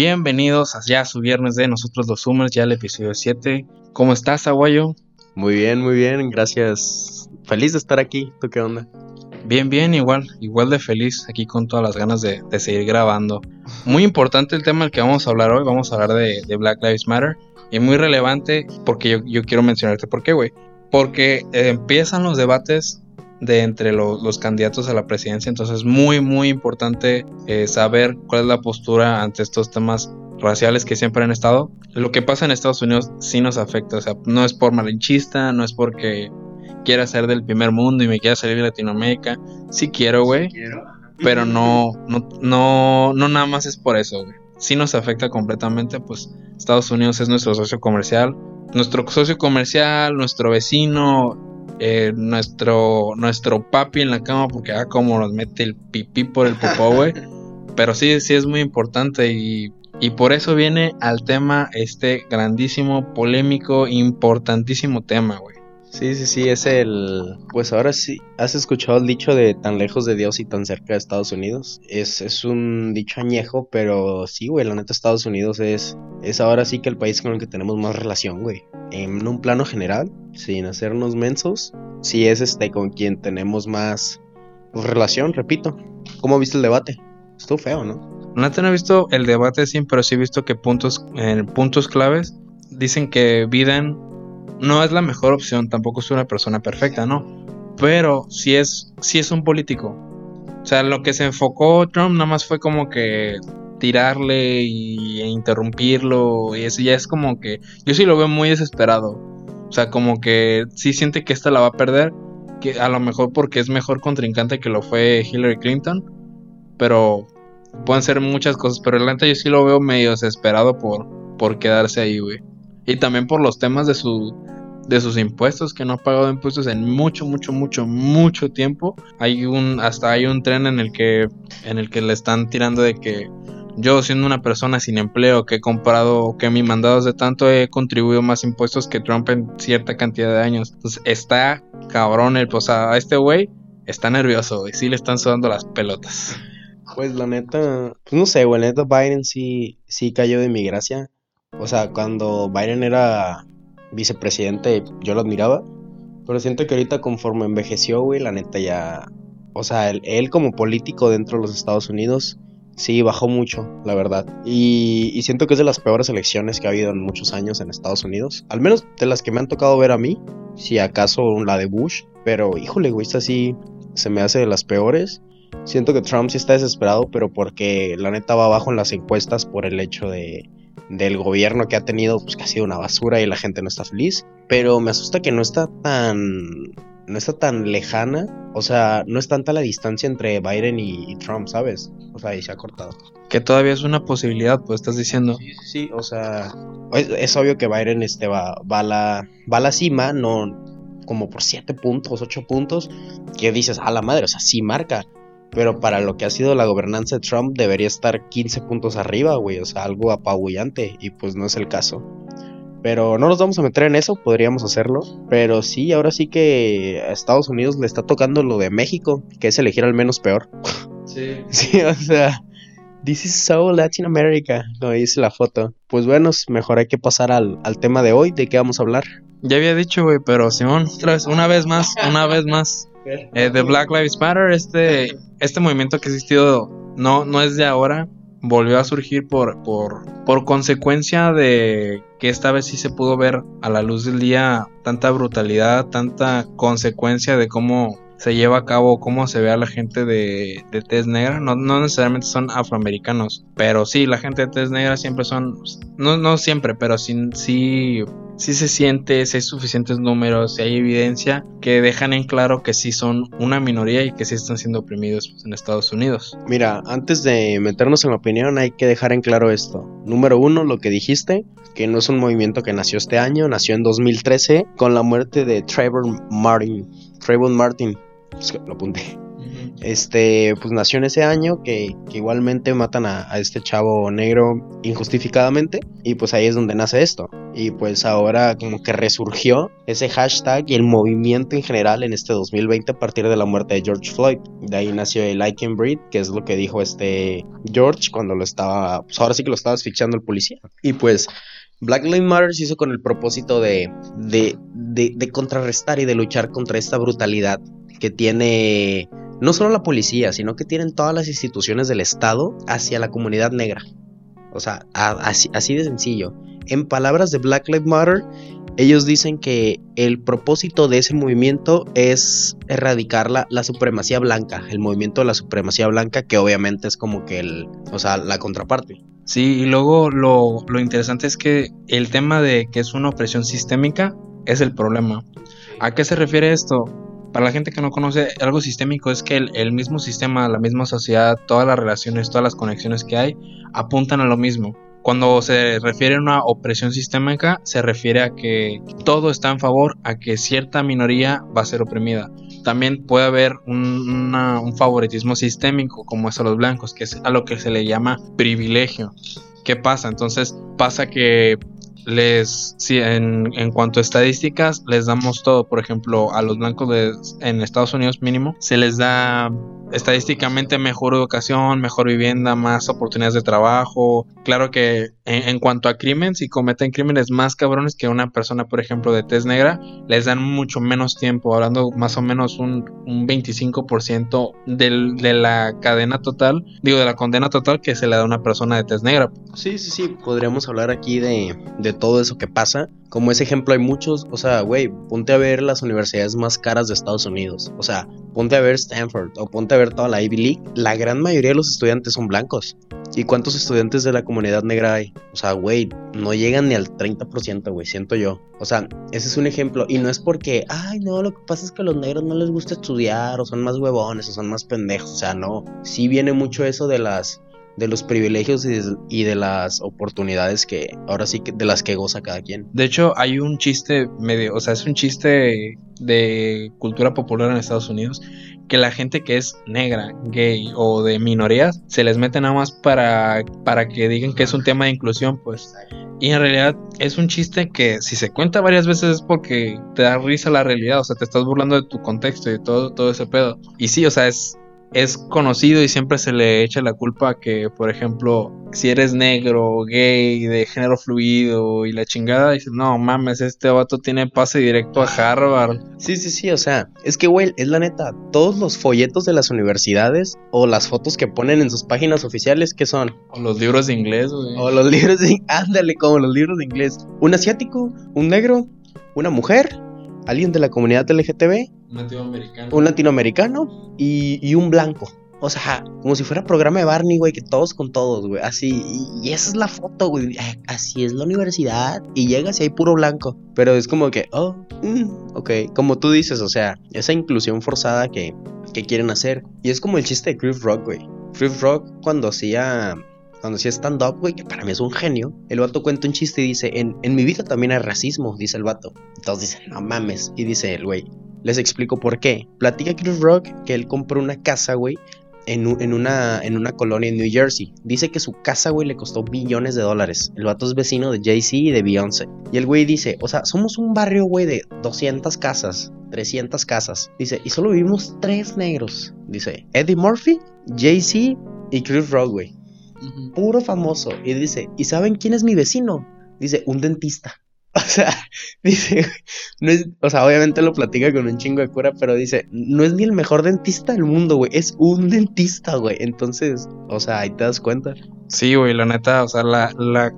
Bienvenidos a su viernes de Nosotros los Zoomers, ya el episodio 7. ¿Cómo estás, Aguayo? Muy bien, muy bien, gracias. Feliz de estar aquí, ¿tú qué onda? Bien, bien, igual, igual de feliz, aquí con todas las ganas de, seguir grabando. Muy importante el tema del que vamos a hablar hoy, vamos a hablar de, Black Lives Matter. Y muy relevante porque yo, quiero mencionarte por qué, güey. Porque eh, empiezan los debates de entre los candidatos a la presidencia. Entonces es muy, muy importante eh, saber cuál es la postura ante estos temas raciales que siempre han estado. Lo que pasa en Estados Unidos sí nos afecta. O sea, no es por malinchista, no es porque quiera ser del primer mundo y me quiera salir de Latinoamérica. Sí quiero, güey. pero no, no, no, no nada más es por eso, güey. Sí nos afecta completamente, pues Estados Unidos es nuestro socio comercial. Nuestro socio comercial, nuestro vecino, eh, nuestro, nuestro papi en la cama porque ah, como nos mete el pipí por el popó, güey. Pero sí, sí es muy importante y, y por eso viene al tema este grandísimo, polémico, importantísimo tema, güey. Sí, sí, sí, es el... Pues ahora sí, ¿has escuchado el dicho de tan lejos de Dios y tan cerca de Estados Unidos? Es, es un dicho añejo, pero sí, güey, la neta Estados Unidos es, es ahora sí que el país con el que tenemos más relación, güey. En un plano general, sin hacernos mensos, sí es este con quien tenemos más relación, repito. ¿Cómo viste el debate? Estuvo feo, ¿no? No he visto el debate, sí, pero sí he visto que puntos, puntos claves dicen que Biden no es la mejor opción, tampoco es una persona perfecta, ¿no? Pero sí es, sí es un político. O sea, lo que se enfocó Trump nada más fue como que tirarle y, e interrumpirlo y eso ya es como que yo sí lo veo muy desesperado. O sea, como que sí siente que esta la va a perder, que a lo mejor porque es mejor contrincante que lo fue Hillary Clinton, pero pueden ser muchas cosas, pero realmente yo sí lo veo medio desesperado por, por quedarse ahí, güey. Y también por los temas de su de sus impuestos que no ha pagado impuestos en mucho mucho mucho mucho tiempo. Hay un hasta hay un tren en el que en el que le están tirando de que yo siendo una persona sin empleo que he comprado que mi mandados de tanto he contribuido más impuestos que Trump en cierta cantidad de años. Entonces está cabrón el o sea a este güey está nervioso y sí le están sudando las pelotas. Pues la neta pues no sé güey la neta Biden sí sí cayó de mi gracia o sea, cuando Biden era vicepresidente, yo lo admiraba. Pero siento que ahorita conforme envejeció, güey, la neta ya... O sea, él, como político dentro de los Estados Unidos, sí, bajó mucho, la verdad. Y, siento que es de las peores elecciones que ha habido en muchos años en Estados Unidos. Al menos de las que me han tocado ver a mí. Si acaso la de Bush. Pero, híjole, güey, esta sí se me hace de las peores. Siento que Trump sí está desesperado, pero porque la neta va abajo en las encuestas por el hecho de del gobierno que ha tenido, pues que ha sido una basura y la gente no está feliz. Pero me asusta que no está tan. No está tan lejana. O sea, no es tanta la distancia entre Biden y, Trump, ¿sabes? O sea, y se ha cortado. Que todavía es una posibilidad, pues estás diciendo. Sí, sí, sí. O sea, es, obvio que Biden este, va, va, a la, va a la cima, no como por 7 puntos, 8 puntos. Que dices, a la madre, o sea, sí marca. Pero para lo que ha sido la gobernanza de Trump debería estar 15 puntos arriba, güey. O sea, algo apabullante. Y pues no es el caso. Pero no nos vamos a meter en eso, podríamos hacerlo. Pero sí, ahora sí que a Estados Unidos le está tocando lo de México, que es elegir al menos peor. Sí. sí, o sea, this is so Latin America, como dice la foto. Pues bueno, mejor hay que pasar al, al tema de hoy, de qué vamos a hablar. Ya había dicho, güey, pero Simón, otra vez, una vez más, una vez más. Eh, de Black Lives Matter, este, este movimiento que ha existido no, no es de ahora, volvió a surgir por, por, por consecuencia de que esta vez sí se pudo ver a la luz del día tanta brutalidad, tanta consecuencia de cómo se lleva a cabo, cómo se ve a la gente de, de tez negra. No, no, necesariamente son afroamericanos, pero sí, la gente de tez negra siempre son, no, no siempre, pero sí si se siente, si hay suficientes números, si hay evidencia que dejan en claro que sí son una minoría y que sí están siendo oprimidos en Estados Unidos. Mira, antes de meternos en la opinión hay que dejar en claro esto. Número uno, lo que dijiste, que no es un movimiento que nació este año, nació en 2013 con la muerte de Trayvon Martin. Trayvon Martin, lo apunté. Este, pues nació en ese año que, igualmente matan a, este chavo negro injustificadamente y pues ahí es donde nace esto. Y pues ahora como que resurgió ese hashtag y el movimiento en general en este 2020 a partir de la muerte de George Floyd. De ahí nació el I Can Breathe, que es lo que dijo este George cuando lo estaba, pues ahora sí que lo estaba asfixiando el policía. Y pues Black Lives Matter se hizo con el propósito de, de, de, contrarrestar y de luchar contra esta brutalidad que tiene no solo la policía, sino que tienen todas las instituciones del Estado hacia la comunidad negra. O sea, así, así de sencillo. En palabras de Black Lives Matter, ellos dicen que el propósito de ese movimiento es erradicar la, la, supremacía blanca, el movimiento de la supremacía blanca, que obviamente es como que el, o sea, la contraparte. Sí, y luego lo, interesante es que el tema de que es una opresión sistémica es el problema. ¿A qué se refiere esto? Para la gente que no conoce, algo sistémico es que el, mismo sistema, la misma sociedad, todas las relaciones, todas las conexiones que hay, apuntan a lo mismo. Cuando se refiere a una opresión sistémica, se refiere a que todo está en favor a que cierta minoría va a ser oprimida también puede haber un, favoritismo sistémico como es a los blancos, que es a lo que se le llama privilegio. ¿Qué pasa? Entonces pasa que les, si en, en, cuanto a estadísticas, les damos todo. Por ejemplo, a los blancos de, en Estados Unidos mínimo, se les da estadísticamente mejor educación, mejor vivienda, más oportunidades de trabajo. Claro que en, cuanto a crimen, si cometen crímenes más cabrones que una persona, por ejemplo, de tez negra, les dan mucho menos tiempo, hablando más o menos un, un 25% del, de la cadena total, digo, de la condena total que se le da a una persona de tez negra. Sí, sí, sí, podríamos hablar aquí de todo eso que pasa. Como ese ejemplo hay muchos, o sea, güey, ponte a ver las universidades más caras de Estados Unidos. O sea, ponte a ver Stanford o ponte a ver toda la Ivy League. La gran mayoría de los estudiantes son blancos. ¿Y cuántos estudiantes de la comunidad negra hay? O sea, güey, no llegan ni al 30%, güey, siento yo. O sea, ese es un ejemplo. Y no es porque, ay, no, lo que pasa es que a los negros no les gusta estudiar, o son más huevones, o son más pendejos. O sea, no. Sí viene mucho eso de las de los privilegios y de, las oportunidades que ahora sí que de las que goza cada quien. De hecho, hay un chiste medio, o sea, es un chiste de cultura popular en Estados Unidos que la gente que es negra, gay o de minorías se les mete nada más para, para que digan que es un tema de inclusión, pues. Y en realidad es un chiste que si se cuenta varias veces es porque te da risa la realidad, o sea, te estás burlando de tu contexto y todo, todo ese pedo. Y sí, o sea, es, es conocido y siempre se le echa la culpa que, por ejemplo, si eres negro, gay, de género fluido y la chingada, dices, no mames, este vato tiene pase directo a Harvard. Sí, sí, sí, o sea, es que, güey, es la neta, todos los folletos de las universidades o las fotos que ponen en sus páginas oficiales, ¿qué son? O los libros de inglés, güey. O los libros de... Ándale, como los libros de inglés. Un asiático, un negro, una mujer, alguien de la comunidad LGTB un latinoamericano. Un latinoamericano y, un blanco. O sea, como si fuera programa de Barney, güey, que todos con todos, güey. Así, y, esa es la foto, güey. Así es la universidad. Y llegas y hay puro blanco. Pero es como que, oh, mm, ok. Como tú dices, o sea, esa inclusión forzada que, que quieren hacer. Y es como el chiste de Chris Rock, güey. Chris Rock, cuando hacía cuando hacía stand-up, güey, que para mí es un genio, el vato cuenta un chiste y dice, en, en mi vida también hay racismo, dice el vato. Entonces dicen, no mames. Y dice el güey, les explico por qué. Platica Chris Rock que él compró una casa, güey, en, una, en una colonia en New Jersey. Dice que su casa, güey, le costó billones de dólares. El vato es vecino de Jay-Z y de Beyoncé. Y el güey dice, o sea, somos un barrio, güey, de 200 casas, 300 casas. Dice, y solo vivimos tres negros. Dice, Eddie Murphy, Jay-Z y Chris Rock, güey. Puro famoso. Y dice, ¿y saben quién es mi vecino? Dice, un dentista. O sea, dice, no es, o sea, obviamente lo platica con un chingo de cura, pero dice, no es ni el mejor dentista del mundo, güey, es un dentista, güey. Entonces, o sea, ahí te das cuenta. Sí, güey, la neta, o sea, la, la,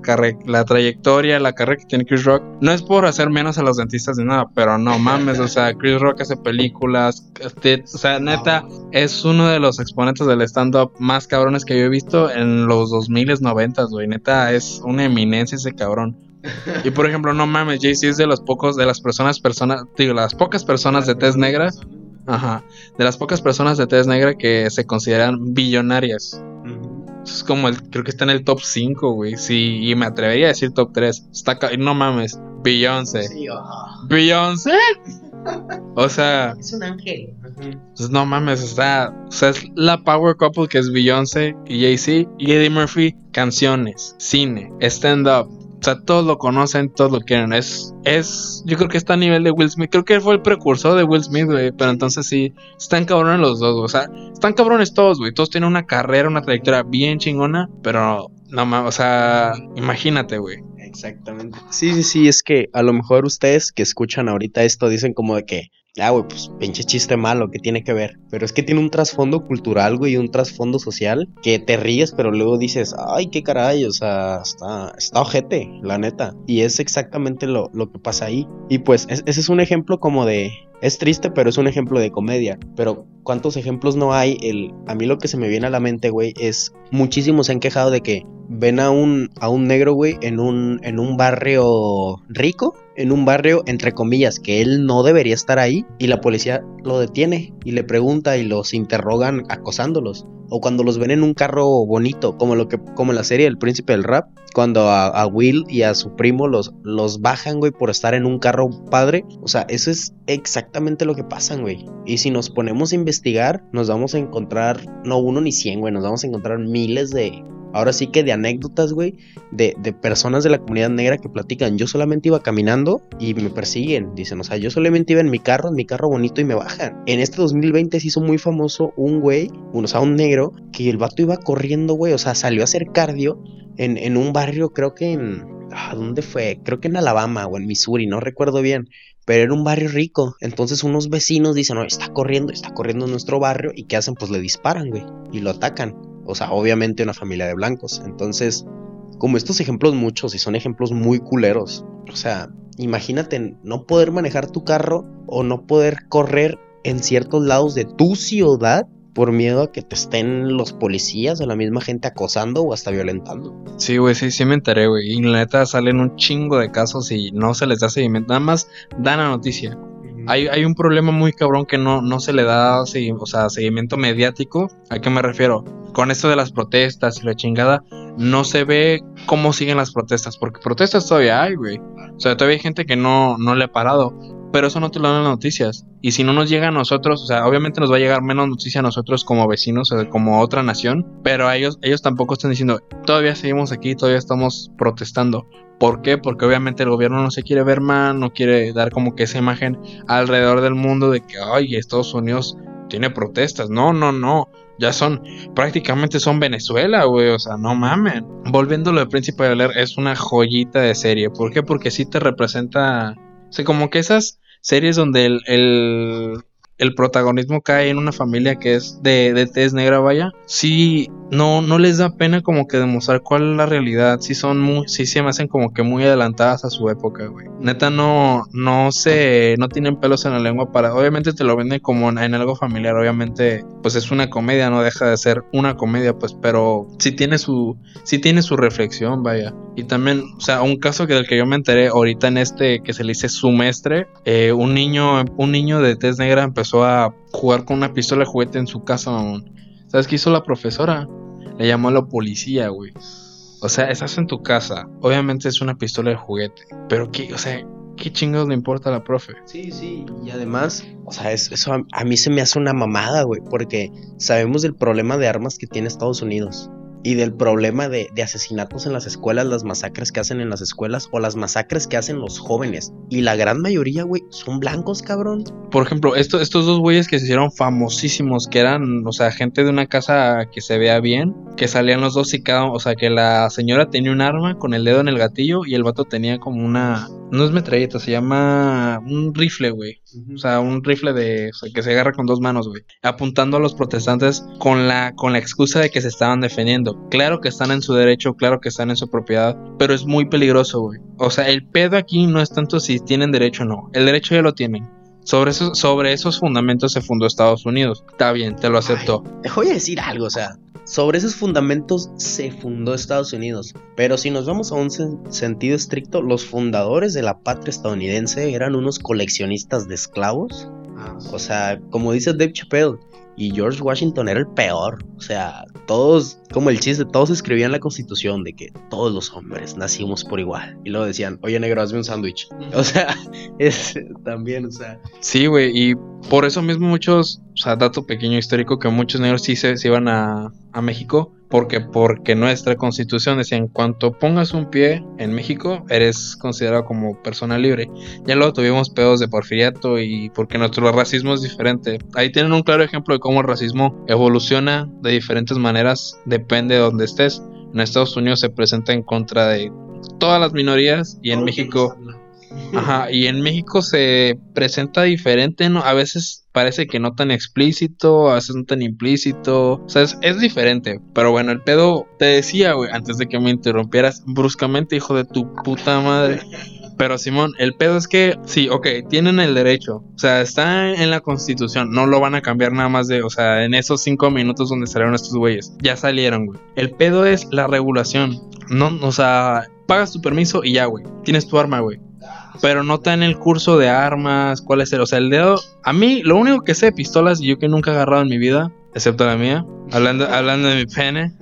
la trayectoria, la carrera que tiene Chris Rock, no es por hacer menos a los dentistas ni nada, pero no mames, o sea, Chris Rock hace películas, este, o sea, neta, es uno de los exponentes del stand-up más cabrones que yo he visto en los 2000s, 90 güey, neta, es una eminencia ese cabrón. Y por ejemplo, no mames, Jay-Z es de los pocos, de las personas, personas, digo, las pocas personas de tez negra, ajá, de las pocas personas de tez negra que se consideran billonarias. Es como el, creo que está en el top 5, güey. Sí, y me atrevería a decir top 3. Está, no mames, Beyoncé. Sí, Beyoncé. O sea, Es un ángel. pues no mames, sea, o sea, es la power couple que es Beyoncé y Jay-Z y Eddie Murphy, canciones, cine, stand-up. O sea, todos lo conocen, todos lo quieren. Es, es, yo creo que está a nivel de Will Smith. Creo que fue el precursor de Will Smith, güey. Pero entonces sí, están cabrones los dos. O sea, están cabrones todos, güey. Todos tienen una carrera, una trayectoria bien chingona. Pero, no mames, o sea, imagínate, güey. Exactamente. Sí, sí, sí, es que a lo mejor ustedes que escuchan ahorita esto dicen como de que, ah, güey, pues pinche chiste malo, que tiene que ver? Pero es que tiene un trasfondo cultural, güey, y un trasfondo social que te ríes, pero luego dices, ay, qué caray, o sea, está, está ojete, la neta. Y es exactamente lo, lo que pasa ahí. Y pues es- ese es un ejemplo como de, es triste, pero es un ejemplo de comedia. Pero ¿cuántos ejemplos no hay? El, a mí lo que se me viene a la mente, güey, es muchísimos se han quejado de que ven a un, a un negro, güey, en un, en un barrio rico, en un barrio, entre comillas, que él no debería estar ahí, y la policía lo detiene y le pregunta y los interrogan acosándolos. O cuando los ven en un carro bonito, como lo que, como en la serie El Príncipe del Rap, cuando a, Will y a su primo los, los bajan, güey, por estar en un carro padre. O sea, eso es exactamente lo que pasa, güey. Y si nos ponemos a investigar, nos vamos a encontrar, no uno ni cien, güey, nos vamos a encontrar miles de, ahora sí que de anécdotas, güey, de, de personas de la comunidad negra que platican. Yo solamente iba caminando y me persiguen, dicen, o sea, yo solamente iba en mi carro, en mi carro bonito y me bajan. En este 2020 se hizo muy famoso un güey, un, o sea, un negro, que el vato iba corriendo, güey, o sea, salió a hacer cardio en, en un barrio, creo que en... ah, ¿Dónde fue? Creo que en Alabama o en Missouri, no recuerdo bien pero era un barrio rico. Entonces unos vecinos dicen, no, está corriendo, está corriendo en nuestro barrio. ¿Y qué hacen? Pues le disparan, güey. Y lo atacan. O sea, obviamente una familia de blancos. Entonces, como estos ejemplos muchos y son ejemplos muy culeros. O sea, imagínate no poder manejar tu carro o no poder correr en ciertos lados de tu ciudad por miedo a que te estén los policías o la misma gente acosando o hasta violentando. Sí, güey, sí, sí me enteré, güey. Y la neta salen un chingo de casos y no se les da seguimiento. Nada más dan la noticia. Hay, hay un problema muy cabrón que no, no se le da o sea, seguimiento mediático. ¿A qué me refiero? Con esto de las protestas y la chingada, no se ve cómo siguen las protestas. Porque protestas todavía hay, güey. O sea, todavía hay gente que no, no le ha parado. Pero eso no te lo dan las noticias. Y si no nos llega a nosotros, o sea, obviamente nos va a llegar menos noticia a nosotros como vecinos o como otra nación. Pero a ellos, ellos tampoco están diciendo, todavía seguimos aquí, todavía estamos protestando. ¿Por qué? Porque obviamente el gobierno no se quiere ver mal, no quiere dar como que esa imagen alrededor del mundo de que, ay, Estados Unidos tiene protestas. No, no, no. Ya son, prácticamente son Venezuela, güey. O sea, no mamen. Volviendo a lo de Príncipe de es una joyita de serie. ¿Por qué? Porque sí te representa. O sea, como que esas series donde el, el protagonismo cae en una familia que es de, de tez negra, vaya. Sí, no, no les da pena como que demostrar cuál es la realidad. Sí son muy, se hacen como que muy adelantadas a su época, güey. Neta no, no se, no tienen pelos en la lengua para, obviamente te lo venden como en, en algo familiar, obviamente, pues es una comedia, no deja de ser una comedia, pues, pero sí tiene su, sí tiene su reflexión, vaya. Y también, o sea, un caso que del que yo me enteré ahorita en este que se le dice sumestre, eh, un niño, un niño de tez negra empezó a jugar con una pistola de juguete en su casa, mamón. ¿Sabes qué hizo la profesora? Le llamó a la policía, güey. O sea, estás en tu casa. Obviamente es una pistola de juguete. Pero qué, o sea, ¿qué chingados le importa a la profe? Sí, sí, y además, o sea, es- eso a, a mí se me hace una mamada, güey, porque sabemos del problema de armas que tiene Estados Unidos y del problema de, de asesinatos en las escuelas, las masacres que hacen en las escuelas o las masacres que hacen los jóvenes. Y la gran mayoría, güey, son blancos, cabrón. Por ejemplo, esto- estos dos güeyes que se hicieron famosísimos, que eran, o sea, gente de una casa que se vea bien, que salían los dos y cada, o sea, que la señora tenía un arma con el dedo en el gatillo y el vato tenía como una, no es metralleta, se llama un rifle, güey. O sea, un rifle de, o sea, que se agarra con dos manos, güey. Apuntando a los protestantes con la, con la excusa de que se estaban defendiendo. Claro que están en su derecho, claro que están en su propiedad, pero es muy peligroso, güey. O sea, el pedo aquí no es tanto si tienen derecho o no. El derecho ya lo tienen. Sobre esos, sobre esos fundamentos se fundó Estados Unidos. Está bien, te lo acepto. Te voy a decir algo, o sea, sobre esos fundamentos se fundó Estados Unidos. Pero si nos vamos a un sen- sentido estricto, los fundadores de la patria estadounidense eran unos coleccionistas de esclavos O sea, como dice Dave Chappelle, y George Washington era el peor. O sea, todos, como el chiste, todos escribían la constitución de que todos los hombres nacimos por igual. Y luego decían, oye negro, hazme un sándwich. O sea, es también, o sea. Sí, güey, y por eso mismo muchos, o sea, dato pequeño histórico, que muchos negros sí se, se iban a, a México porque porque nuestra constitución decía en cuanto pongas un pie en México eres considerado como persona libre ya luego tuvimos pedos de porfiriato y porque nuestro racismo es diferente. Ahí tienen un claro ejemplo de cómo el racismo evoluciona de diferentes maneras depende de donde estés. En Estados Unidos se presenta en contra de todas las minorías y en México Ajá, y en México se presenta diferente, ¿no? A veces parece que no tan explícito, a veces no tan implícito. O sea, es, diferente. Pero bueno, el pedo te decía, güey, antes de que me interrumpieras bruscamente, hijo de tu puta madre. Pero Simón, el pedo es que sí, ok, tienen el derecho. O sea, está en la constitución. No lo van a cambiar nada más de, o sea, en esos cinco minutos donde salieron estos güeyes. Ya salieron, güey. El pedo es la regulación. No, o sea, pagas tu permiso y ya, güey. Tienes tu arma, güey pero no está en el curso de armas, cuál es el, o sea, el dedo, a mí lo único que sé de pistolas yo que nunca he agarrado en mi vida, excepto la mía, hablando, hablando de mi pene,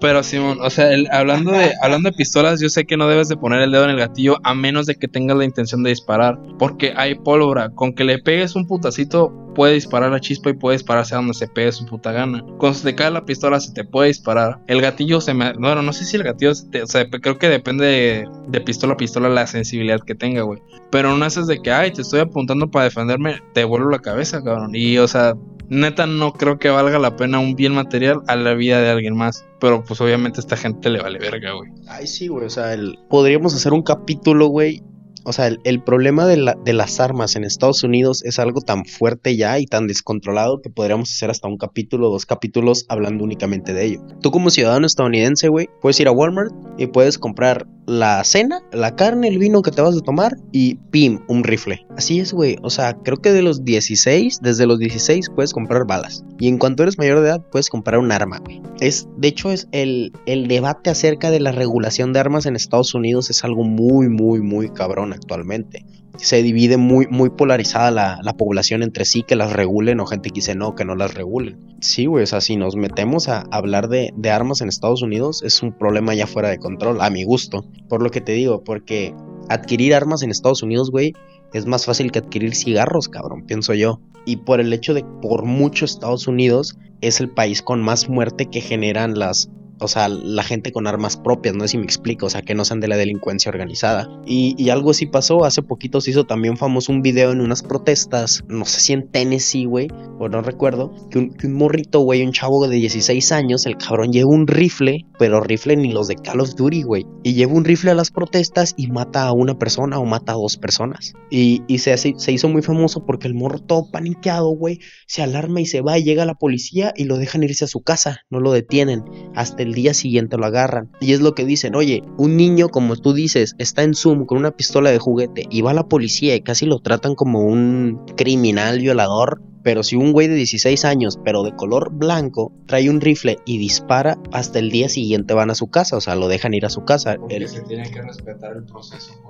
pero Simón, o sea, hablando de hablando de pistolas, yo sé que no debes de poner el dedo en el gatillo a menos de que tengas la intención de disparar, porque hay pólvora, con que le pegues un putacito puede disparar la chispa y puede dispararse a donde se pegue su puta gana. Cuando se te cae la pistola se te puede disparar. El gatillo se me bueno, no sé si el gatillo o sea, creo que depende de, de pistola a pistola la sensibilidad que tenga, güey. Pero no haces de que, ay, te estoy apuntando para defenderme, te vuelvo la cabeza, cabrón. Y o sea, neta no creo que valga la pena un bien material a la vida de alguien más. Pero pues obviamente a esta gente le vale verga, güey. Ay, sí, güey. O sea, el... podríamos hacer un capítulo, güey, o sea, el, problema de, la, de, las armas en Estados Unidos es algo tan fuerte ya y tan descontrolado que podríamos hacer hasta un capítulo dos capítulos hablando únicamente de ello. Tú como ciudadano estadounidense, güey, puedes ir a Walmart y puedes comprar la cena, la carne, el vino que te vas a tomar y pim, un rifle. Así es, güey. O sea, creo que de los 16, desde los 16 puedes comprar balas. Y en cuanto eres mayor de edad, puedes comprar un arma, güey. Es, de hecho, es el debate acerca de la regulación de armas en Estados Unidos es algo muy, muy, muy cabrón actualmente. Se divide muy, muy polarizada la, la, población entre sí que las regulen o gente que dice no, que no las regulen. Sí, güey, o sea, si nos metemos a hablar de, de armas en Estados Unidos es un problema ya fuera de control, a mi gusto. Por lo que te digo, porque adquirir armas en Estados Unidos, güey, es más fácil que adquirir cigarros, cabrón, pienso yo. Y por el hecho de por mucho Estados Unidos es el país con más muerte que generan las o sea, la gente con armas propias, no sé si me explico, o sea, que no sean de la delincuencia organizada. Y, y, algo así pasó, hace poquito se hizo también famoso un video en unas protestas, no sé si en Tennessee, güey, o no recuerdo, que un, que un morrito, güey, un chavo de 16 años, el cabrón lleva un rifle, pero rifle ni los de Call of Duty, güey, y lleva un rifle a las protestas y mata a una persona o mata a dos personas. Y, y se, se hizo muy famoso porque el morro todo paniqueado, güey, se alarma y se va y llega la policía y lo dejan irse a su casa, no lo detienen, hasta el día siguiente lo agarran. Y es lo que dicen, oye, un niño como tú dices está en Zoom con una pistola de juguete y va a la policía y casi lo tratan como un criminal violador. Pero si un güey de 16 años, pero de color blanco, trae un rifle y dispara, hasta el día siguiente van a su casa, o sea, lo dejan ir a su casa. Porque el... se tiene que respetar el proceso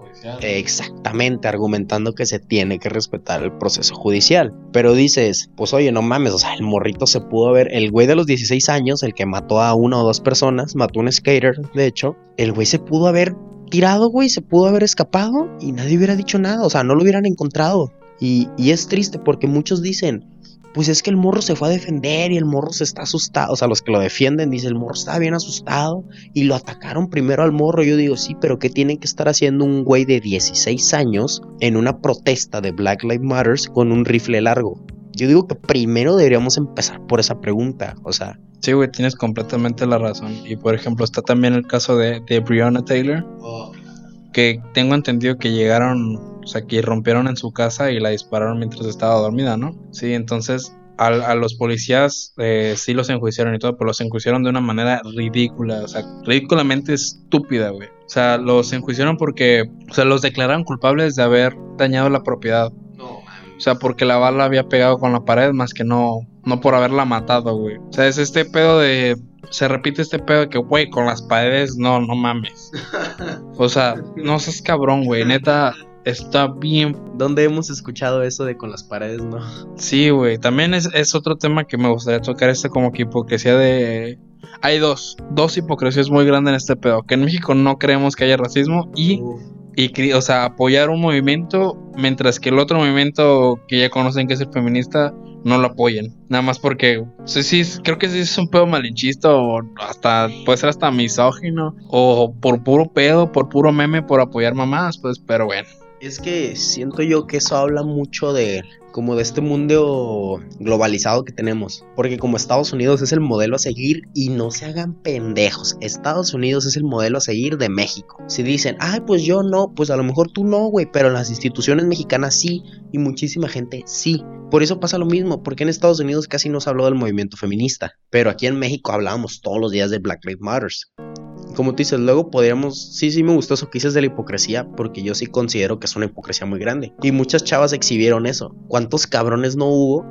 Exactamente, argumentando que se tiene que respetar el proceso judicial. Pero dices, pues oye, no mames, o sea, el morrito se pudo ver, el güey de los 16 años, el que mató a una o dos personas, mató a un skater, de hecho, el güey se pudo haber tirado, güey, se pudo haber escapado y nadie hubiera dicho nada, o sea, no lo hubieran encontrado. Y, y, es triste porque muchos dicen, pues es que el morro se fue a defender y el morro se está asustado. O sea, los que lo defienden dicen, el morro está bien asustado y lo atacaron primero al morro. Yo digo, sí, pero ¿qué tiene que estar haciendo un güey de 16 años en una protesta de Black Lives Matter con un rifle largo? Yo digo que primero deberíamos empezar por esa pregunta, o sea... Sí, güey, tienes completamente la razón. Y por ejemplo, está también el caso de, de Breonna Taylor. Oh. Que tengo entendido que llegaron sea, que rompieron en su casa y la dispararon mientras estaba dormida, ¿no? Sí, entonces a, a los policías eh, sí los enjuiciaron y todo, pero los enjuiciaron de una manera ridícula, o sea, ridículamente estúpida, güey. O sea, los enjuiciaron porque, o sea, los declararon culpables de haber dañado la propiedad. No, o sea, porque la bala había pegado con la pared más que no, no por haberla matado, güey. O sea, es este pedo de se repite este pedo de que, güey, con las paredes, no, no mames. O sea, no seas cabrón, güey. Neta, está bien. ¿Dónde hemos escuchado eso de con las paredes, no? Sí, güey. También es, es otro tema que me gustaría tocar, este como que hipocresía de... Hay dos, dos hipocresías muy grandes en este pedo. Que en México no creemos que haya racismo y y o sea, apoyar un movimiento mientras que el otro movimiento que ya conocen que es el feminista no lo apoyen. Nada más porque sí, sí, creo que sí es un pedo malinchista o hasta puede ser hasta misógino o por puro pedo, por puro meme, por apoyar mamadas, pues, pero bueno. Es que siento yo que eso habla mucho de como de este mundo globalizado que tenemos, porque como Estados Unidos es el modelo a seguir y no se hagan pendejos, Estados Unidos es el modelo a seguir de México. Si dicen, "Ay, pues yo no", pues a lo mejor tú no, güey, pero las instituciones mexicanas sí y muchísima gente sí. Por eso pasa lo mismo, porque en Estados Unidos casi no se habló del movimiento feminista, pero aquí en México hablábamos todos los días de Black Lives Matters. Como tú dices, luego podríamos. Sí, sí, me gustó eso que dices de la hipocresía, porque yo sí considero que es una hipocresía muy grande. Y muchas chavas exhibieron eso. ¿Cuántos cabrones no hubo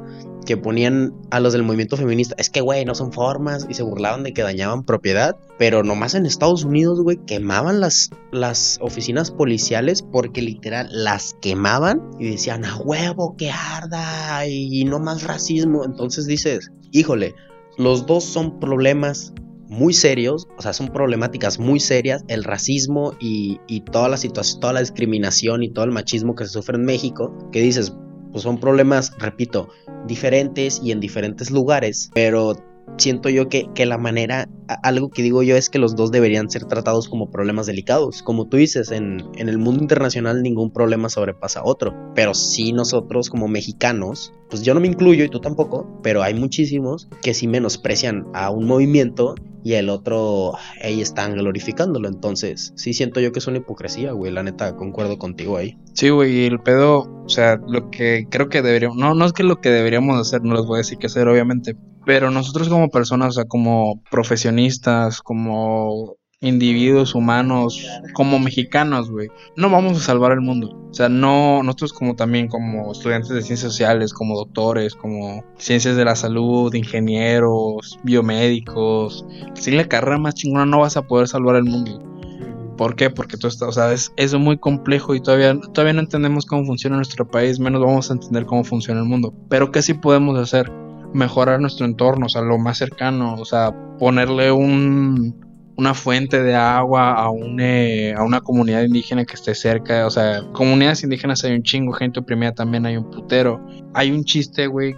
que ponían a los del movimiento feminista? Es que, güey, no son formas y se burlaban de que dañaban propiedad. Pero nomás en Estados Unidos, güey, quemaban las, las oficinas policiales porque literal las quemaban y decían, a huevo, que arda y no más racismo. Entonces dices, híjole, los dos son problemas muy serios, o sea, son problemáticas muy serias, el racismo y, y toda la situación, toda la discriminación y todo el machismo que se sufre en México, que dices, pues son problemas, repito, diferentes y en diferentes lugares, pero siento yo que, que la manera, algo que digo yo es que los dos deberían ser tratados como problemas delicados. Como tú dices, en, en el mundo internacional ningún problema sobrepasa a otro, pero sí nosotros como mexicanos, pues yo no me incluyo y tú tampoco, pero hay muchísimos que sí menosprecian a un movimiento y el otro ahí están glorificándolo. Entonces, sí siento yo que es una hipocresía, güey. La neta, concuerdo contigo ahí. Sí, güey, el pedo, o sea, lo que creo que deberíamos, no, no es que lo que deberíamos hacer, no les voy a decir qué hacer, obviamente, pero nosotros como personas, o sea, como profesionistas, como individuos humanos, como mexicanos, güey, no vamos a salvar el mundo. O sea, no, nosotros como también como estudiantes de ciencias sociales, como doctores, como ciencias de la salud, ingenieros, biomédicos, sin la carrera más chingona no vas a poder salvar el mundo. ¿Por qué? Porque tú estás, o sea, es, es muy complejo y todavía, todavía no entendemos cómo funciona nuestro país, menos vamos a entender cómo funciona el mundo. Pero ¿qué sí podemos hacer? Mejorar nuestro entorno, o sea, lo más cercano, o sea, ponerle un, una fuente de agua a, un, eh, a una comunidad indígena que esté cerca, o sea, comunidades indígenas hay un chingo, gente oprimida también hay un putero. Hay un chiste, güey,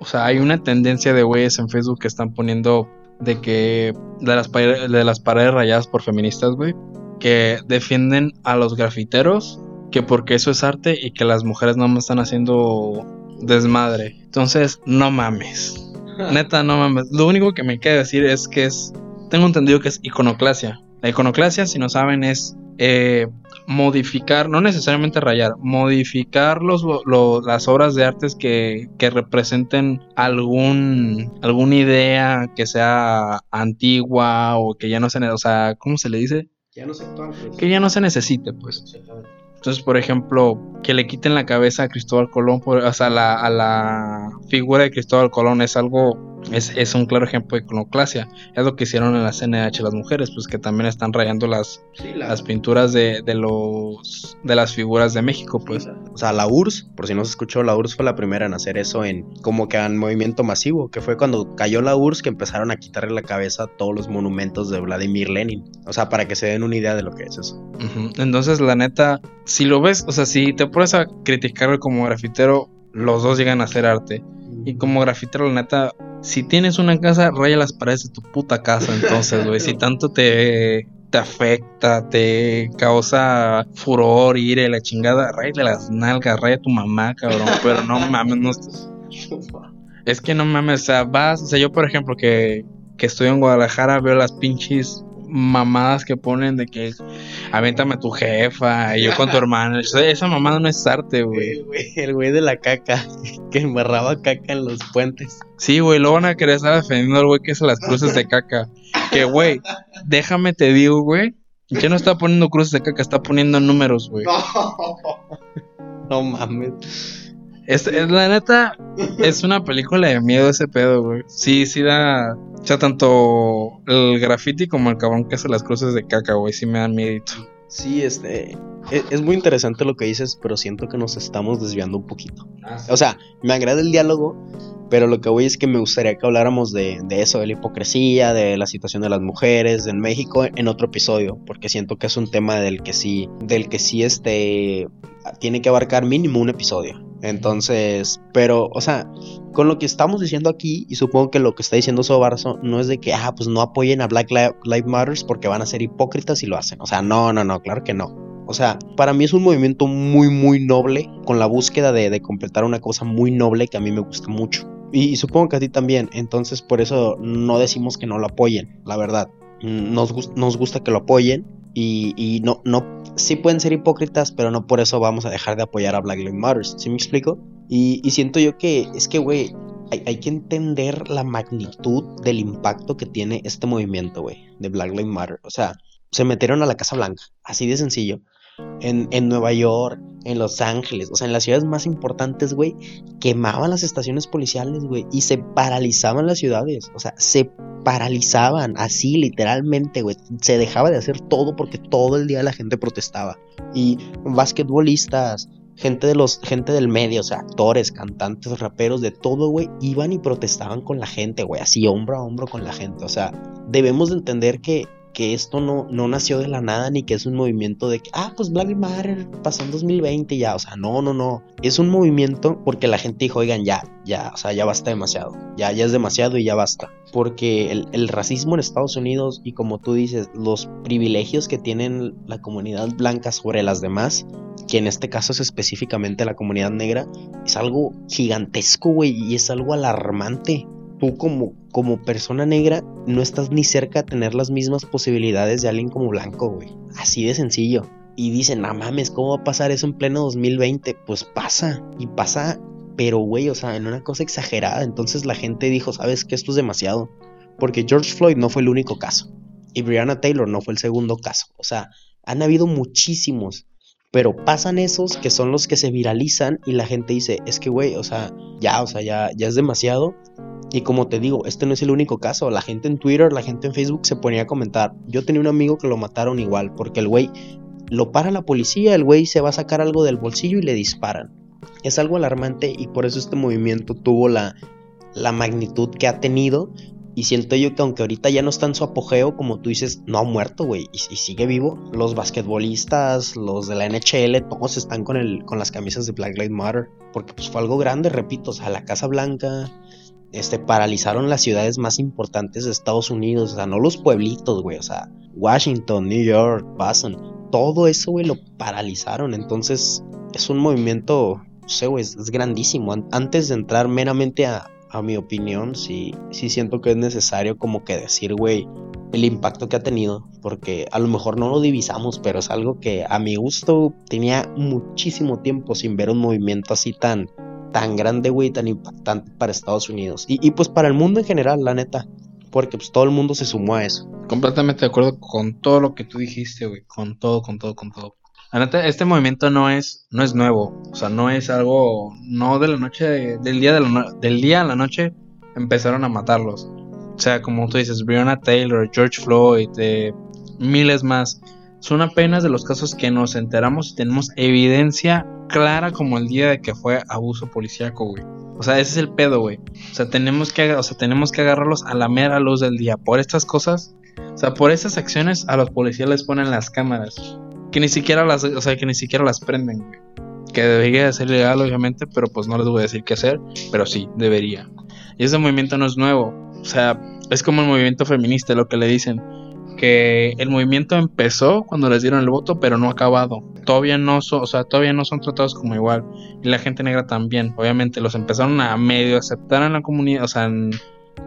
o sea, hay una tendencia de güeyes en Facebook que están poniendo de que de las, de las paredes rayadas por feministas, güey, que defienden a los grafiteros, que porque eso es arte y que las mujeres no me están haciendo desmadre. Entonces, no mames. Neta, no mames. Lo único que me queda decir es que es, tengo entendido que es iconoclasia. La iconoclasia, si no saben, es eh, modificar, no necesariamente rayar, modificar los, lo- las obras de artes que, que representen algún, alguna idea que sea antigua o que ya no se, o sea, ¿cómo se le dice? Ya no pues. Que ya no se necesite, pues. Entonces, por ejemplo, que le quiten la cabeza a Cristóbal Colón, por- o sea, la- a la figura de Cristóbal Colón es algo, es, es un claro ejemplo de iconoclasia. Es lo que hicieron en la CNH las mujeres, pues que también están rayando las, Sí, la- las pinturas de, de los de las figuras de México, pues. O sea, la URSS, por si no se escuchó, la URSS fue la primera en hacer eso en como que en movimiento masivo, que fue cuando cayó la URSS que empezaron a quitarle la cabeza a todos los monumentos de Vladimir Lenin. O sea, para que se den una idea de lo que es eso. Entonces, la neta, si lo ves, o sea, si te pones a criticarlo como grafitero, los dos llegan a hacer arte. Y como grafitero, la neta, si tienes una casa, raya las paredes de tu puta casa. Entonces, güey, si tanto te, te afecta, te causa furor, ira y la chingada, raya las nalgas, raya tu mamá, cabrón. Pero no mames, no. Es que no mames, o sea, vas, o sea, yo por ejemplo que, que estoy en Guadalajara, veo las pinches mamadas que ponen de que avéntame a tu jefa y yo con tu hermana. Esa mamada no es arte, güey. El güey, de la caca, que embarraba caca en los puentes. Sí, güey, luego van a querer estar defendiendo al güey que hace las cruces de caca. Que, güey, déjame te digo, güey. Ya no está poniendo cruces de caca, está poniendo números, güey. No mames. Es, es- la neta, es una película de miedo ese pedo, güey. Sí, sí da. O sea, tanto el graffiti como el cabrón que hace las cruces de caca, güey, sí me dan miedito. Sí, este. e- Es, muy interesante lo que dices, pero siento que nos estamos desviando un poquito. Ah, O sea, me agrada el diálogo, pero lo que voy es que me gustaría que habláramos de, de eso, de la hipocresía, de la situación de las mujeres en México en otro episodio, porque siento que es un tema del que sí, del que sí este tiene que abarcar mínimo un episodio. Entonces, pero, o sea, con lo que estamos diciendo aquí, y supongo que lo que está diciendo Sobarzo, no es de que, ah, pues no apoyen a Black Li- Lives Matters porque van a ser hipócritas y lo hacen. O sea, no, no, no, claro que no. O sea, para mí es un movimiento muy, muy noble, con la búsqueda de, completar una cosa muy noble que a mí me gusta mucho. Y, supongo que a ti también. Entonces, por eso no decimos que no lo apoyen, la verdad. Nos, nos gusta que lo apoyen. Y, y no, no, sí pueden ser hipócritas, pero no por eso vamos a dejar de apoyar a Black Lives Matter. ¿Sí me explico? Y, siento yo que es que, güey, hay, hay que entender la magnitud del impacto que tiene este movimiento, güey, de Black Lives Matter. O sea, se metieron a la Casa Blanca, así de sencillo. En, en Nueva York, en Los Ángeles, o sea, en las ciudades más importantes, güey, quemaban las estaciones policiales, güey, y se paralizaban las ciudades, o sea, se paralizaban así, literalmente, güey, se dejaba de hacer todo porque todo el día la gente protestaba. Y basquetbolistas, gente de los gente del medio, o sea, actores, cantantes, raperos, de todo, güey, iban y protestaban con la gente, güey, así hombro a hombro con la gente, o sea, debemos de entender que que esto no, no nació de la nada ni que es un movimiento de que, ah, pues Black Matter pasó en 2020 y ya, o sea, no, no, no, es un movimiento porque la gente dijo, oigan, ya, ya, o sea, ya basta demasiado, ya, ya es demasiado y ya basta, porque el, el racismo en Estados Unidos y como tú dices, los privilegios que tienen la comunidad blanca sobre las demás, que en este caso es específicamente la comunidad negra, es algo gigantesco, güey, y es algo alarmante. Tú como, como persona negra no estás ni cerca de tener las mismas posibilidades de alguien como blanco, güey. Así de sencillo. Y dicen, no mames, ¿cómo va a pasar eso en pleno 2020? Pues pasa. Y pasa, pero güey, o sea, en una cosa exagerada. Entonces la gente dijo, ¿sabes qué? Esto es demasiado. Porque George Floyd no fue el único caso. Y Breonna Taylor no fue el segundo caso. O sea, han habido muchísimos. Pero pasan esos que son los que se viralizan y la gente dice, es que güey, o sea, ya, o sea, ya, ya es demasiado. Y como te digo, este no es el único caso. La gente en Twitter, la gente en Facebook se ponía a comentar. Yo tenía un amigo que lo mataron igual, porque el güey lo para la policía, el güey se va a sacar algo del bolsillo y le disparan. Es algo alarmante y por eso este movimiento tuvo la, magnitud que ha tenido. Y siento yo que aunque ahorita ya no está en su apogeo, como tú dices, no ha muerto, güey, y, y sigue vivo. Los basquetbolistas, los de la NHL, todos están con, el, con las camisas de Black Lives Matter. Porque pues fue algo grande, repito, o sea, la Casa Blanca, este, paralizaron las ciudades más importantes de Estados Unidos, o sea, no los pueblitos, güey, o sea, Washington, New York, Boston, todo eso, güey, lo paralizaron, entonces es un movimiento, no sé, güey, es, es grandísimo. An- Antes de entrar meramente a, a mi opinión, sí, sí siento que es necesario como que decir, güey, el impacto que ha tenido, porque a lo mejor no lo divisamos, pero es algo que a mi gusto tenía muchísimo tiempo sin ver un movimiento así tan, tan grande, güey, tan impactante para Estados Unidos. Y, y pues para el mundo en general, la neta. Porque pues todo el mundo se sumó a eso. Completamente de acuerdo con todo lo que tú dijiste, güey. Con todo, con todo, con todo. La neta, este movimiento no es, no es nuevo. O sea, no es algo. No de la noche. Del día, de la del día a la noche empezaron a matarlos. O sea, como tú dices, Breonna Taylor, George Floyd, eh, miles más. Son apenas de los casos que nos enteramos y tenemos evidencia clara como el día de que fue abuso policíaco, güey. O sea, ese es el pedo, güey. O sea, tenemos que, o sea, tenemos que agarrarlos a la mera luz del día. Por estas cosas, o sea, por estas acciones a los policías les ponen las cámaras. Que ni siquiera las, o sea, que ni siquiera las prenden, güey. Que debería de ser legal, obviamente, pero pues no les voy a decir qué hacer. Pero sí, debería. Y ese movimiento no es nuevo. O sea, es como el movimiento feminista, lo que le dicen. Que el movimiento empezó cuando les dieron el voto, pero no ha acabado. Todavía no son, o sea, todavía no son tratados como igual. Y la gente negra también. Obviamente los empezaron a medio aceptar en la comunidad, o sea, en,